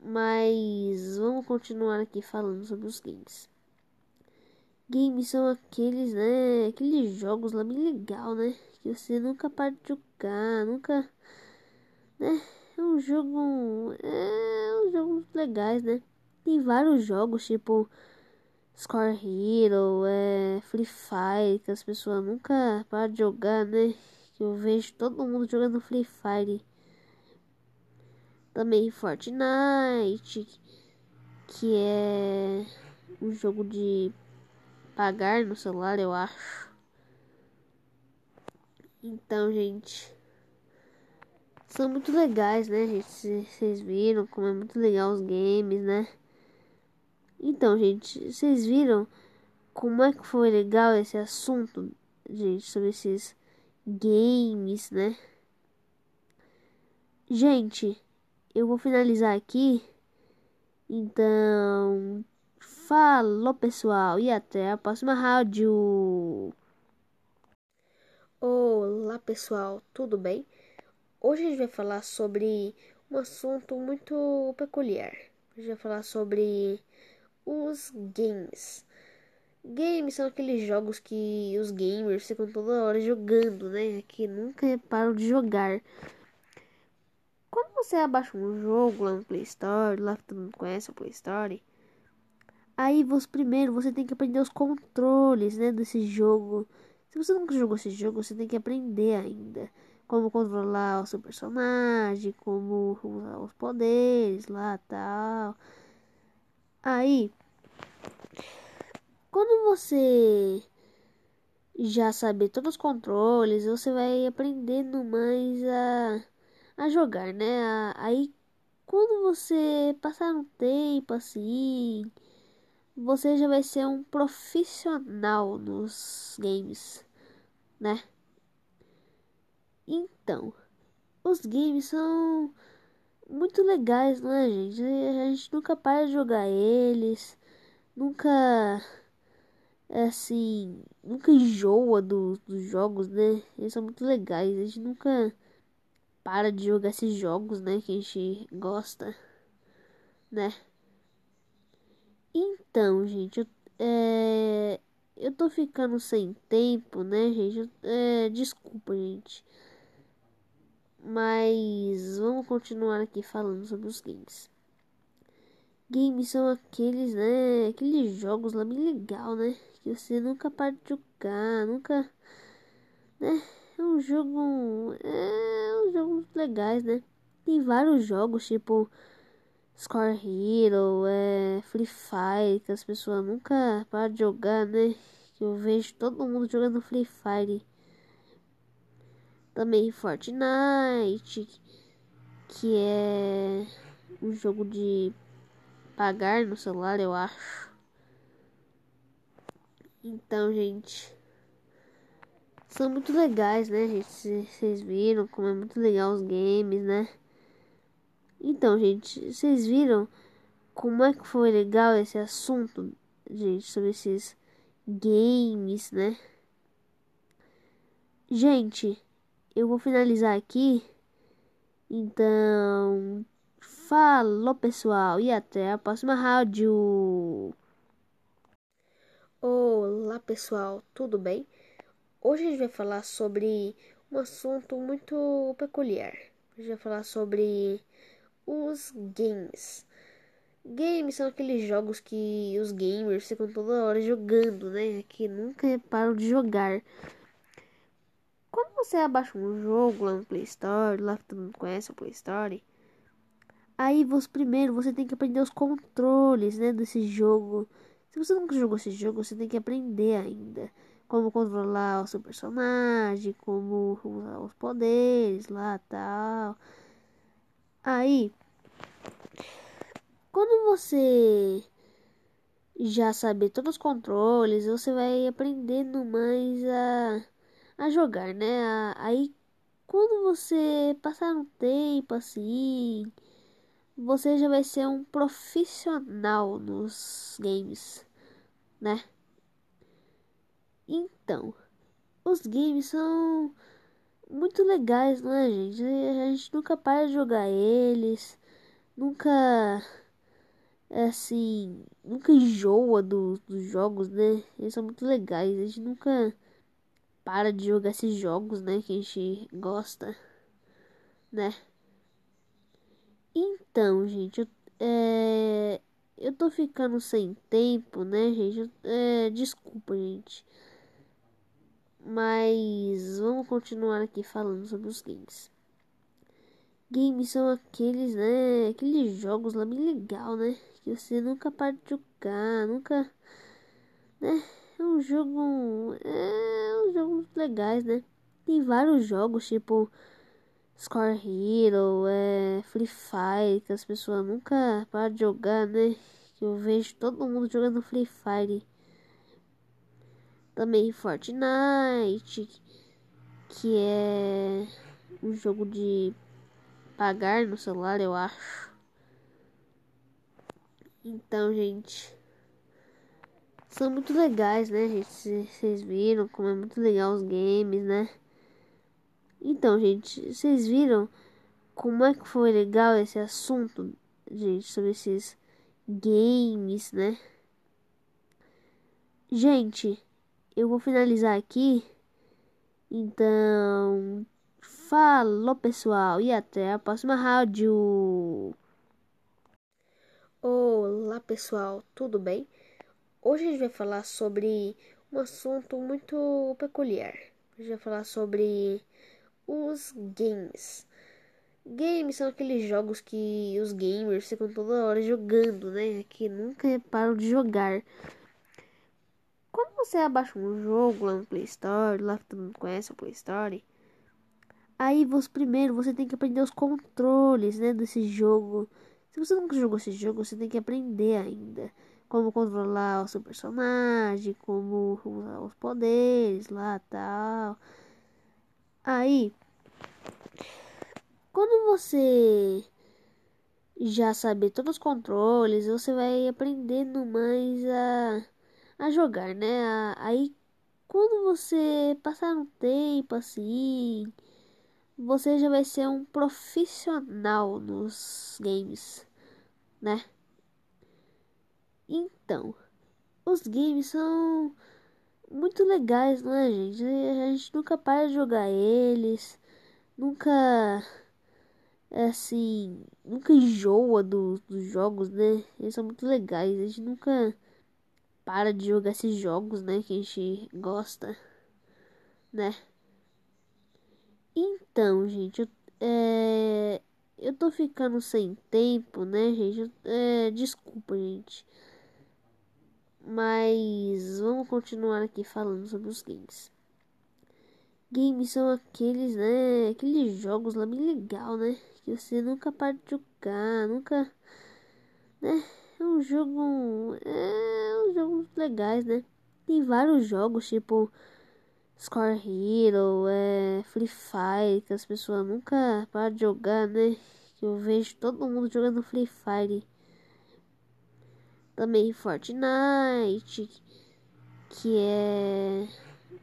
Mas vamos continuar aqui falando sobre os games. Games são aqueles, né? Aqueles jogos lá bem legal, né? Que você nunca para de jogar, nunca. Né? É um jogo. É um jogo legais, né? Tem vários jogos, tipo. Score Hero, é, Free Fire, que as pessoas nunca param de jogar, né? Que eu vejo todo mundo jogando Free Fire também Fortnite, que é um jogo de pagar no celular, eu acho. Então, gente, são muito legais, né, gente? Vocês viram como é muito legal os games, né? Então, gente, vocês viram como é que foi legal esse assunto, gente, sobre esses games, né? Gente, eu vou finalizar aqui. Então, falou pessoal e até a próxima rádio. Olá pessoal, tudo bem? Hoje a gente vai falar sobre um assunto muito peculiar. A gente vai falar sobre os games. Games são aqueles jogos que os gamers ficam toda hora jogando, né? Que nunca param de jogar. Quando você abaixa um jogo lá no Play Store, lá que todo mundo conhece o Play Store, aí você primeiro você tem que aprender os controles, né, desse jogo. Se você nunca jogou esse jogo, você tem que aprender ainda como controlar o seu personagem, como usar os poderes lá, tal. Aí, quando você já saber todos os controles, você vai aprendendo mais a, a jogar, né? Aí quando você passar um tempo assim, você já vai ser um profissional nos games, né? Então, os games são muito legais, não é, gente? A gente nunca para de jogar eles, nunca é assim, nunca enjoa do, dos jogos, né? Eles são muito legais, a gente nunca para de jogar esses jogos, né? Que a gente gosta, né? Então, gente, eu, é, eu tô ficando sem tempo, né, gente? É, desculpa, gente. Mas vamos continuar aqui falando sobre os games. Games são aqueles, né? Aqueles jogos lá bem legal, né? Que você nunca para de jogar, nunca. Né? É um jogo. É jogos legais, né? Tem vários jogos, tipo. Score Hero, é, Free Fire, que as pessoas nunca param de jogar, né? Eu vejo todo mundo jogando Free Fire. Também Fortnite, que é um jogo de pagar no celular, eu acho. Então, gente, são muito legais, né, gente? Vocês viram como é muito legal os games, né? Então, gente, vocês viram como é que foi legal esse assunto, gente, sobre esses games, né? Gente, eu vou finalizar aqui. Então, falou pessoal e até a próxima rádio. Olá pessoal, tudo bem? Hoje a gente vai falar sobre um assunto muito peculiar. A gente vai falar sobre os games. Games são aqueles jogos que os gamers ficam toda hora jogando, né? Que nunca param de jogar. Quando você abaixa um jogo lá no Play Store, lá que todo mundo conhece o Play Store, aí você primeiro você tem que aprender os controles, né, desse jogo. Se você nunca jogou esse jogo, você tem que aprender ainda como controlar o seu personagem, como usar os poderes lá, tal. Aí, quando você já saber todos os controles, você vai aprendendo mais a a jogar, né? Aí quando você passar um tempo assim, você já vai ser um profissional nos games, né? Então, os games são muito legais, não é, gente? A gente nunca para de jogar eles, nunca é assim, nunca enjoa do, dos jogos, né? Eles são muito legais, a gente nunca para de jogar esses jogos, né? Que a gente gosta, né? Então, gente, eu, é, eu tô ficando sem tempo, né, gente? É, desculpa, gente. Mas vamos continuar aqui falando sobre os games. Games são aqueles, né? Aqueles jogos lá bem legal, né? Que você nunca para de jogar, nunca, né? É um jogo. É um jogos legais, né? Tem vários jogos, tipo. Score Hero, é, Free Fire, que as pessoas nunca param de jogar, né? Que eu vejo todo mundo jogando Free Fire. Também Fortnite, que é um jogo de pagar no celular, eu acho. Então, gente são muito legais, né, gente? Vocês viram como é muito legal os games, né? Então, gente, vocês viram como é que foi legal esse assunto, gente, sobre esses games, né? Gente, eu vou finalizar aqui. Então, falou pessoal e até a próxima rádio. Olá pessoal, tudo bem? Hoje a gente vai falar sobre um assunto muito peculiar. A gente vai falar sobre os games. Games são aqueles jogos que os gamers ficam toda hora jogando, né? Que nunca param de jogar. Quando você abaixa um jogo lá no Play Store, lá que todo mundo conhece o Play Store, aí você primeiro você tem que aprender os controles, né, desse jogo. Se você nunca jogou esse jogo, você tem que aprender ainda como controlar o seu personagem, como usar os poderes lá, tal. Aí, quando você já saber todos os controles, você vai aprendendo mais a a jogar, né? Aí quando você passar um tempo assim, você já vai ser um profissional nos games, né? Então, os games são muito legais, não é, gente? A gente nunca para de jogar eles, nunca assim, nunca enjoa do, dos jogos, né? Eles são muito legais, a gente nunca para de jogar esses jogos, né? Que a gente gosta, né? Então, gente, eu, é, eu tô ficando sem tempo, né, gente? É, desculpa, gente. Mas vamos continuar aqui falando sobre os games. Games são aqueles, né? Aqueles jogos lá bem legal, né? Que você nunca para de jogar, nunca, né? É um jogo. É um jogos legais, né? Tem vários jogos, tipo Score Hero, é, Free Fire, que as pessoas nunca param de jogar, né? Eu vejo todo mundo jogando Free Fire. Também Fortnite, que é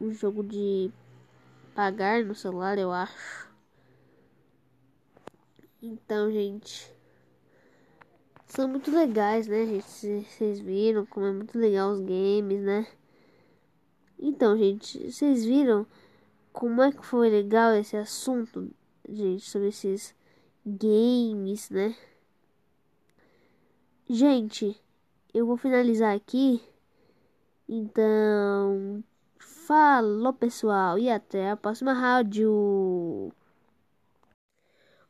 um jogo de pagar no celular, eu acho. Então, gente são muito legais, né, gente? Vocês viram como é muito legal os games, né? Então, gente, vocês viram como é que foi legal esse assunto, gente, sobre esses games, né? Gente, eu vou finalizar aqui. Então, falou pessoal e até a próxima rádio.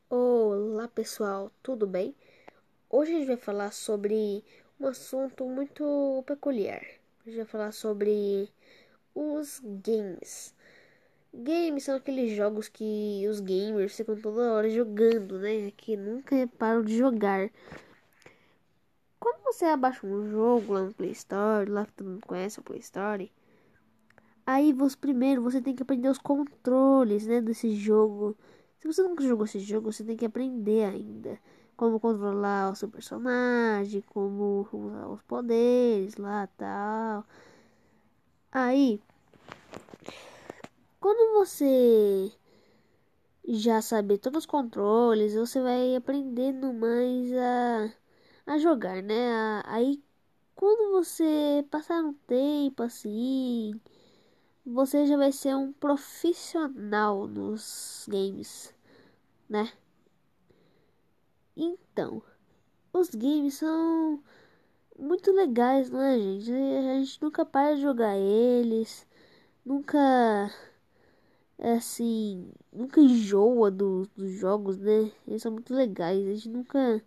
Olá pessoal, tudo bem? Hoje a gente vai falar sobre um assunto muito peculiar. A gente vai falar sobre os games. Games são aqueles jogos que os gamers ficam toda hora jogando, né? Que nunca param de jogar. Quando você abaixa um jogo lá no Play Store, lá que todo mundo conhece o Play Store, aí você primeiro você tem que aprender os controles, né, desse jogo. Se você nunca jogou esse jogo, você tem que aprender ainda como controlar o seu personagem, como usar os poderes lá tal. Aí, quando você já saber todos os controles, você vai aprendendo mais a, a jogar, né? Aí, quando você passar um tempo assim, você já vai ser um profissional nos games, né? Então, os games são muito legais, não é, gente? A gente nunca para de jogar eles, nunca assim, nunca enjoa do, dos jogos, né? Eles são muito legais, a gente nunca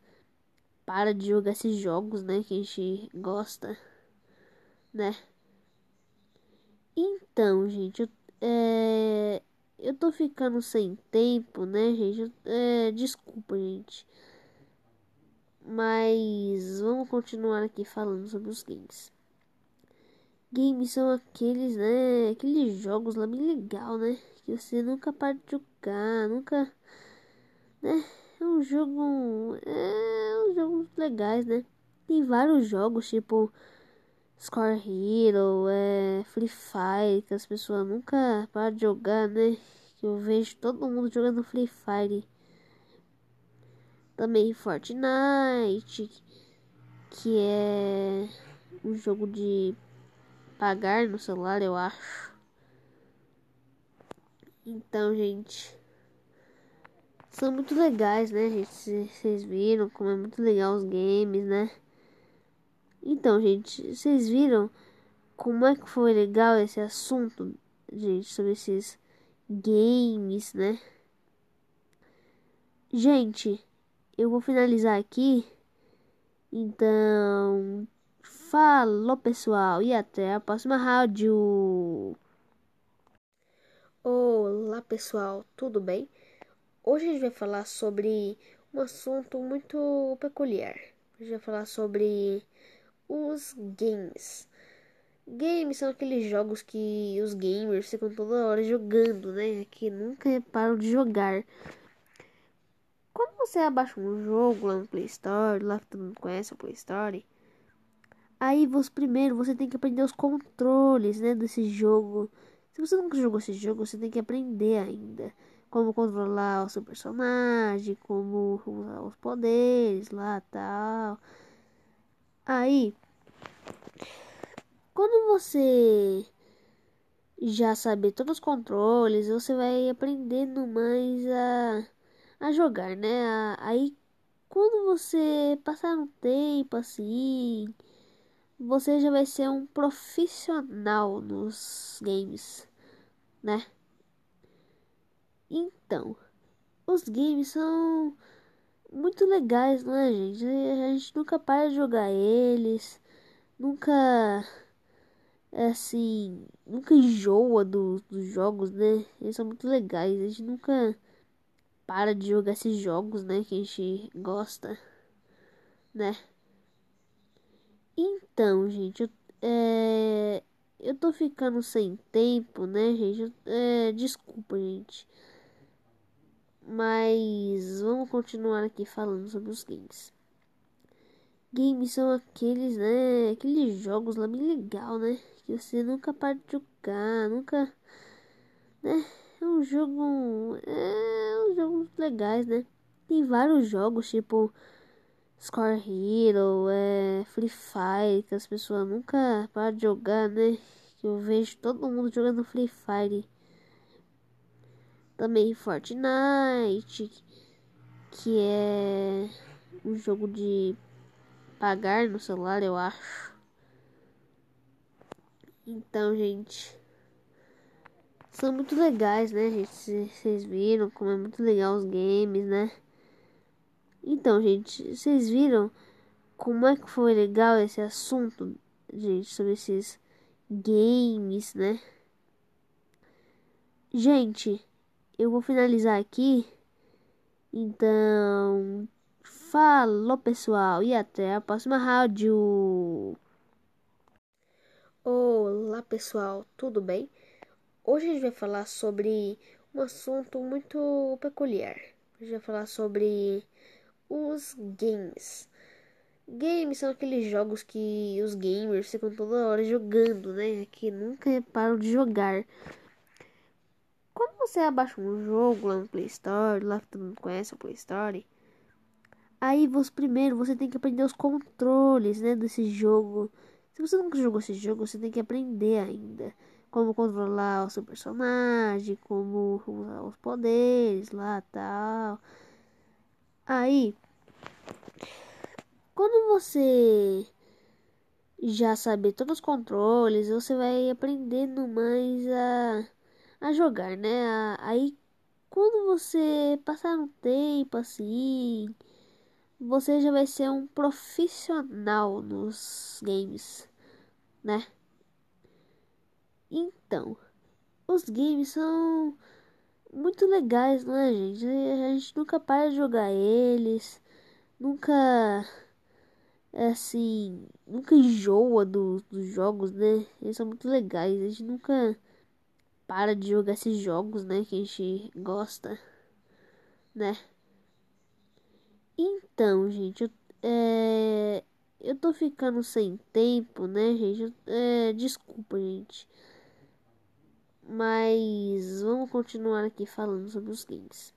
para de jogar esses jogos, né? Que a gente gosta, né? Então, gente, eu, é, eu tô ficando sem tempo, né, gente? É, desculpa, gente. Mas vamos continuar aqui falando sobre os games. Games são aqueles, né? Aqueles jogos lá bem legal, né? Que você nunca para de jogar, nunca. Né? É um jogo. É um jogos legais, né? Tem vários jogos, tipo Score Hero, é, Free Fire, que as pessoas nunca param de jogar, né? Que eu vejo todo mundo jogando Free Fire. Também Fortnite, que é um jogo de pagar no celular, eu acho. Então, gente, são muito legais, né, gente? Vocês viram como é muito legal os games, né? Então, gente, vocês viram como é que foi legal esse assunto, gente, sobre esses games, né? Gente, eu vou finalizar aqui. Então, Falou, pessoal, e até a próxima rádio. Olá, pessoal, tudo bem? Hoje a gente vai falar sobre um assunto muito peculiar. A gente vai falar sobre os games. Games são aqueles jogos que os gamers ficam toda hora jogando, né? Que nunca param de jogar. Quando você abaixa um jogo lá no Play Store, lá que todo mundo conhece o Play Store, aí você primeiro você tem que aprender os controles, né, desse jogo. Se você nunca jogou esse jogo, você tem que aprender ainda como controlar o seu personagem, como usar os poderes lá, tal. Aí, quando você já saber todos os controles, você vai aprendendo mais a a jogar, né? Aí quando você passar um tempo assim, você já vai ser um profissional nos games, né? Então, os games são muito legais, não é, gente? A gente nunca para de jogar eles, nunca assim, nunca enjoa do, dos jogos, né? Eles são muito legais, a gente nunca para de jogar esses jogos, né? Que a gente gosta, né? Então, gente, eu, é, eu tô ficando sem tempo, né, gente? É, desculpa, gente. Mas vamos continuar aqui falando sobre os games. Games são aqueles, né? Aqueles jogos lá bem legal, né? Que você nunca para de jogar, nunca, né? É um jogo. É um jogo legais, né? Tem vários jogos, tipo Score Hero, é, Free Fire, que as pessoas nunca param de jogar, né? Eu vejo todo mundo jogando Free Fire. Também Fortnite, que é um jogo de pagar no celular, eu acho. Então, gente são muito legais, né, gente? Vocês viram como é muito legal os games, né? Então, gente, vocês viram como é que foi legal esse assunto, gente, sobre esses games, né? Gente, eu vou finalizar aqui. Então, falou pessoal e até a próxima rádio. Olá pessoal, tudo bem? Hoje a gente vai falar sobre um assunto muito peculiar. A gente vai falar sobre os games. Games são aqueles jogos que os gamers ficam toda hora jogando, né? Que nunca param de jogar. Quando você abaixa um jogo lá no Play Store, lá que todo mundo conhece o Play Store, aí você primeiro você tem que aprender os controles, né, desse jogo. Se você nunca jogou esse jogo, você tem que aprender ainda como controlar o seu personagem, como usar os poderes lá tal. Aí, quando você já saber todos os controles, você vai aprendendo mais a, a jogar, né? Aí, quando você passar um tempo assim, você já vai ser um profissional nos games, né? Então, os games são muito legais, não é, gente? A gente nunca para de jogar eles, nunca assim, nunca enjoa do, dos jogos, né? Eles são muito legais, a gente nunca para de jogar esses jogos, né? Que a gente gosta, né? Então, gente, eu, é, eu tô ficando sem tempo, né, gente? É, desculpa, gente. Mas vamos continuar aqui falando sobre os games.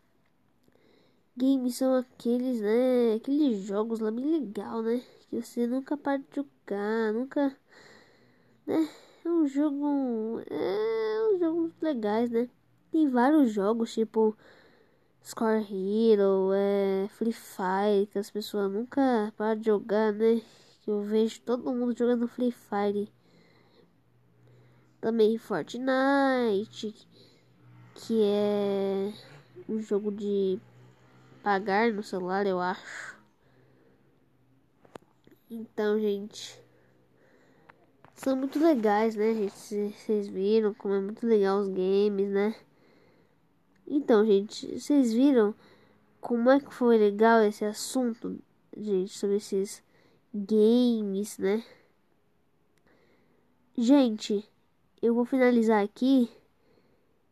Games são aqueles, né? Aqueles jogos lá bem legal, né? Que você nunca para de jogar, nunca. Né? É um jogo. É um jogo legais, né? Tem vários jogos, tipo Score Hero, é, Free Fire, que as pessoas nunca param de jogar, né? Que eu vejo todo mundo jogando Free Fire também Fortnite, que é um jogo de pagar no celular, eu acho. Então, gente, são muito legais, né, gente? Vocês viram como é muito legal os games, né? Então, gente, vocês viram como é que foi legal esse assunto, gente, sobre esses games, né? Gente, eu vou finalizar aqui.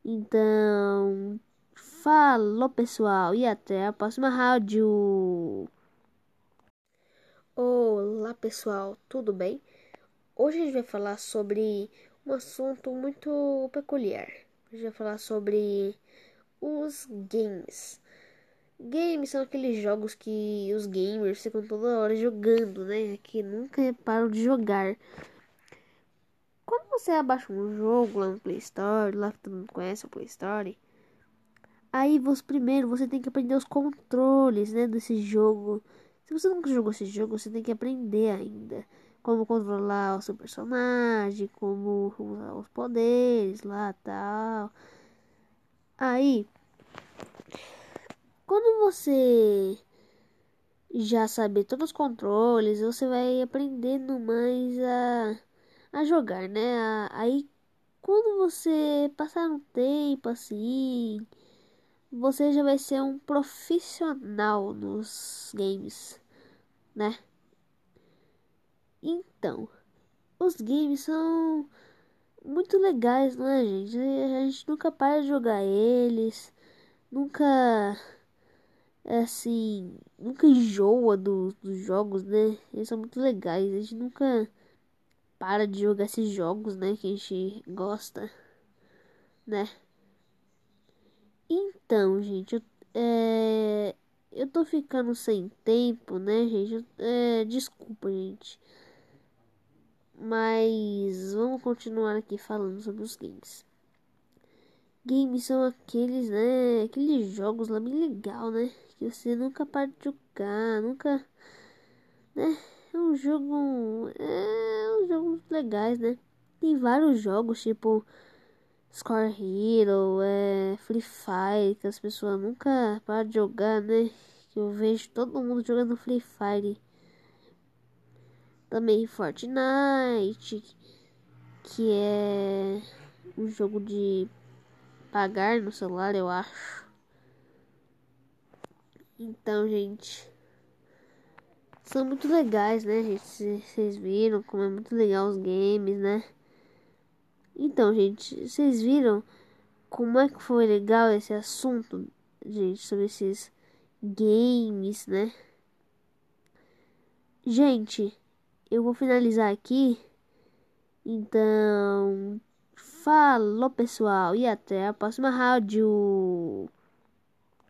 Então, falou pessoal e até a próxima rádio. Olá pessoal, tudo bem? Hoje a gente vai falar sobre um assunto muito peculiar. A gente vai falar sobre os games. Games são aqueles jogos que os gamers ficam toda hora jogando, né? Que nunca param de jogar. Quando você abaixa um jogo lá no Play Store, lá que todo mundo conhece o Play Store, aí você primeiro você tem que aprender os controles, né, desse jogo. Se você nunca jogou esse jogo, você tem que aprender ainda como controlar o seu personagem, como usar os poderes lá, tal. Aí, quando você já saber todos os controles, você vai aprendendo mais a, a jogar, né? Aí, quando você passar um tempo assim, você já vai ser um profissional nos games, né? Então, os games são muito legais, não é, gente? A gente nunca para de jogar eles, nunca assim, nunca enjoa do, dos jogos, né? Eles são muito legais, a gente nunca para de jogar esses jogos, né? Que a gente gosta, né? Então, gente, eu, é, eu tô ficando sem tempo, né, gente? É, desculpa, gente. Mas vamos continuar aqui falando sobre os games. Games são aqueles, né? Aqueles jogos lá bem legal, né? Que você nunca para de jogar, nunca. Né? É um jogo. É um jogo legais, né? Tem vários jogos, tipo. Score Hero, é, Free Fire, que as pessoas nunca param de jogar, né? Que eu vejo todo mundo jogando Free Fire também Fortnite, que é um jogo de pagar no celular, eu acho. Então, gente, são muito legais, né, gente? Vocês viram como é muito legal os games, né? Então, gente, vocês viram como é que foi legal esse assunto, gente, sobre esses games, né? Gente, eu vou finalizar aqui. Então, falou pessoal e até a próxima rádio.